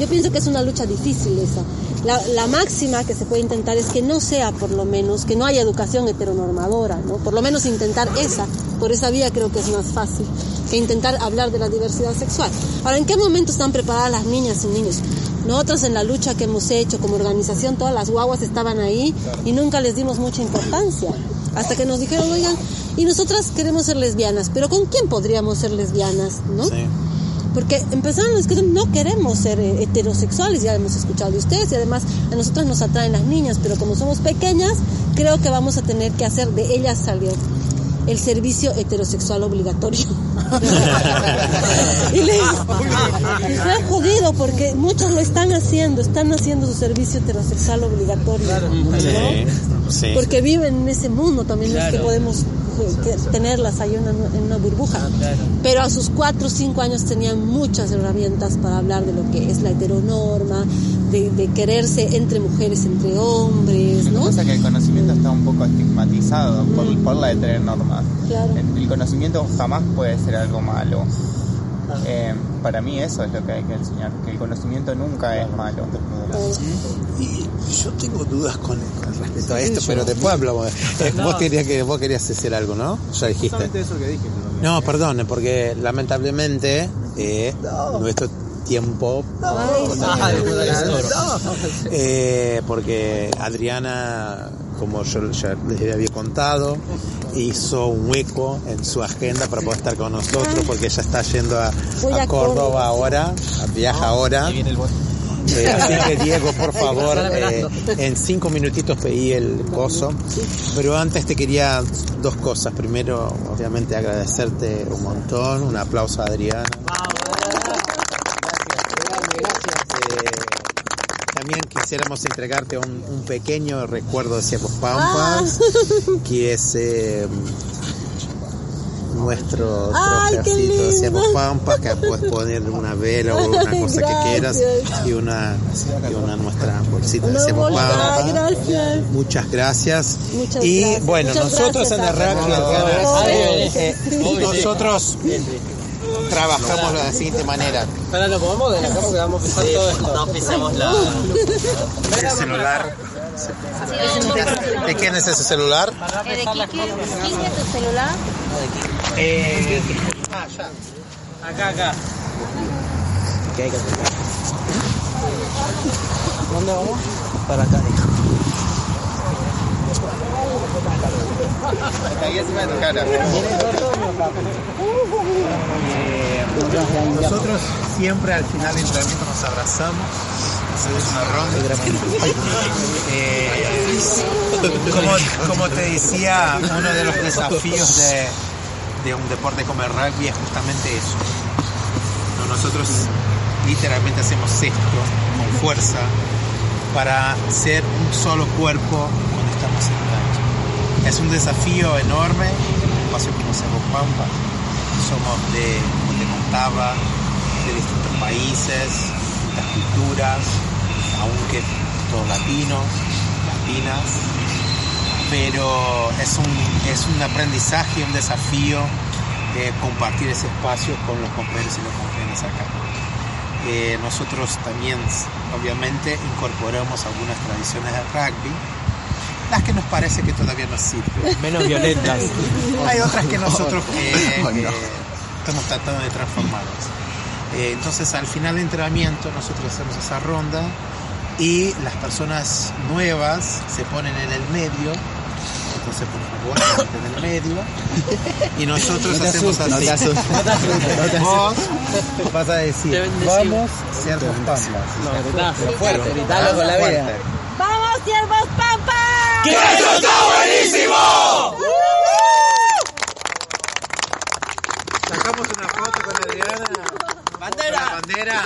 yo pienso que es una lucha difícil esa. La, la máxima que se puede intentar es que no sea, por lo menos, que no haya educación heteronormadora, ¿no? Por lo menos intentar esa, por esa vía creo que es más fácil que intentar hablar de la diversidad sexual. Ahora, ¿en qué momento están preparadas las niñas y niños? Nosotros en la lucha que hemos hecho como organización, todas las guaguas estaban ahí y nunca les dimos mucha importancia. Hasta que nos dijeron, oigan, y nosotras queremos ser lesbianas, pero ¿con quién podríamos ser lesbianas? ¿No? Porque empezaron los que no queremos ser eh, heterosexuales, ya hemos escuchado de ustedes, y además a nosotras nos atraen las niñas, pero como somos pequeñas, creo que vamos a tener que hacer de ellas salir. el servicio heterosexual obligatorio. y les, les ha jodido porque muchos lo están haciendo, están haciendo su servicio heterosexual obligatorio. ¿no? Sí, sí. Porque viven en ese mundo también, no es que Claro. podemos que tenerlas ahí en una, en una burbuja. Pero a sus 4 o 5 años tenían muchas herramientas para hablar de lo que es la heteronorma, de, de quererse entre mujeres, entre hombres, Lo que ¿no? pasa es que el conocimiento está un poco estigmatizado por, por la heteronorma. Claro. El, el conocimiento jamás puede ser algo malo. Eh, para mí eso es lo que hay que enseñar, que el conocimiento nunca es malo. Y yo tengo dudas con, con respecto a esto, pero después hablamos. Eh, vos, querías que, vos querías decir algo, ¿no? Ya dijiste. Justamente eso que dije. No, perdón, porque lamentablemente eh, nuestro tiempo eh, porque Adriana, como yo ya les había contado, hizo un hueco en su agenda para poder estar con nosotros, porque ella está yendo a, Córdoba Córdoba. ahora, viaja ahora. Eh, así que Diego, por favor, eh, en cinco minutitos pedí el coso. Pero antes te quería dos cosas. Primero, obviamente, agradecerte un montón. Un aplauso a Adriana. También quisiéramos entregarte un, un pequeño recuerdo de Ciervos Pampas, que es eh, nuestro Ciervos lindo. Pampas, que puedes poner una vela o una cosa que quieras y una, y una nuestra bolsita de bolsa, Pampas. gracias. Muchas gracias. Muchas y gracias. bueno, Muchas nosotros en el Pobre. eh, nosotros trabajamos de la siguiente manera. Pero lo podemos de acá porque vamos a pisar todo esto. No pisamos la. El celular. ¿De quién es ese celular? ¿De Kiki? ¿Kiki tu celular? Eh, Acá, acá. ¿Dónde vamos? Para acá. Ahí encima de tu cara. Eh, nosotros siempre al final del entrenamiento nos abrazamos, hacemos una ronda. Eh, como, te decía, uno de los desafíos de, un deporte como el rugby es justamente eso. ¿no? Nosotros literalmente hacemos esto con fuerza para ser un solo cuerpo cuando estamos en cancha. Es un desafío enorme espacio como Cerro Pampa. Somos de, como te contaba, de distintos países, distintas culturas, aunque todos latinos, latinas, pero es un, es un aprendizaje, un desafío compartir ese espacio con los compañeros y las compañeras acá. Eh, nosotros también, obviamente, incorporamos algunas tradiciones del rugby, las que nos parece que todavía nos sirven. Menos violentas. Hay otras que nosotros eh, Oh, no. eh, estamos tratando de transformarlas. Eh, entonces, al final del entrenamiento, nosotros hacemos esa ronda y las personas nuevas se ponen en el medio. Entonces, por favor, en el medio. Y nosotros No hacemos asustes, así. no te asustes, no te asustes, no te Vos vas a decir, vamos, ciertos pampas. No, gritalo con la fuerte. vida. ¡Vamos, pampas! ¡Que eso está buenísimo! Sacamos una foto con Adriana. ¡Bandera! Con la bandera.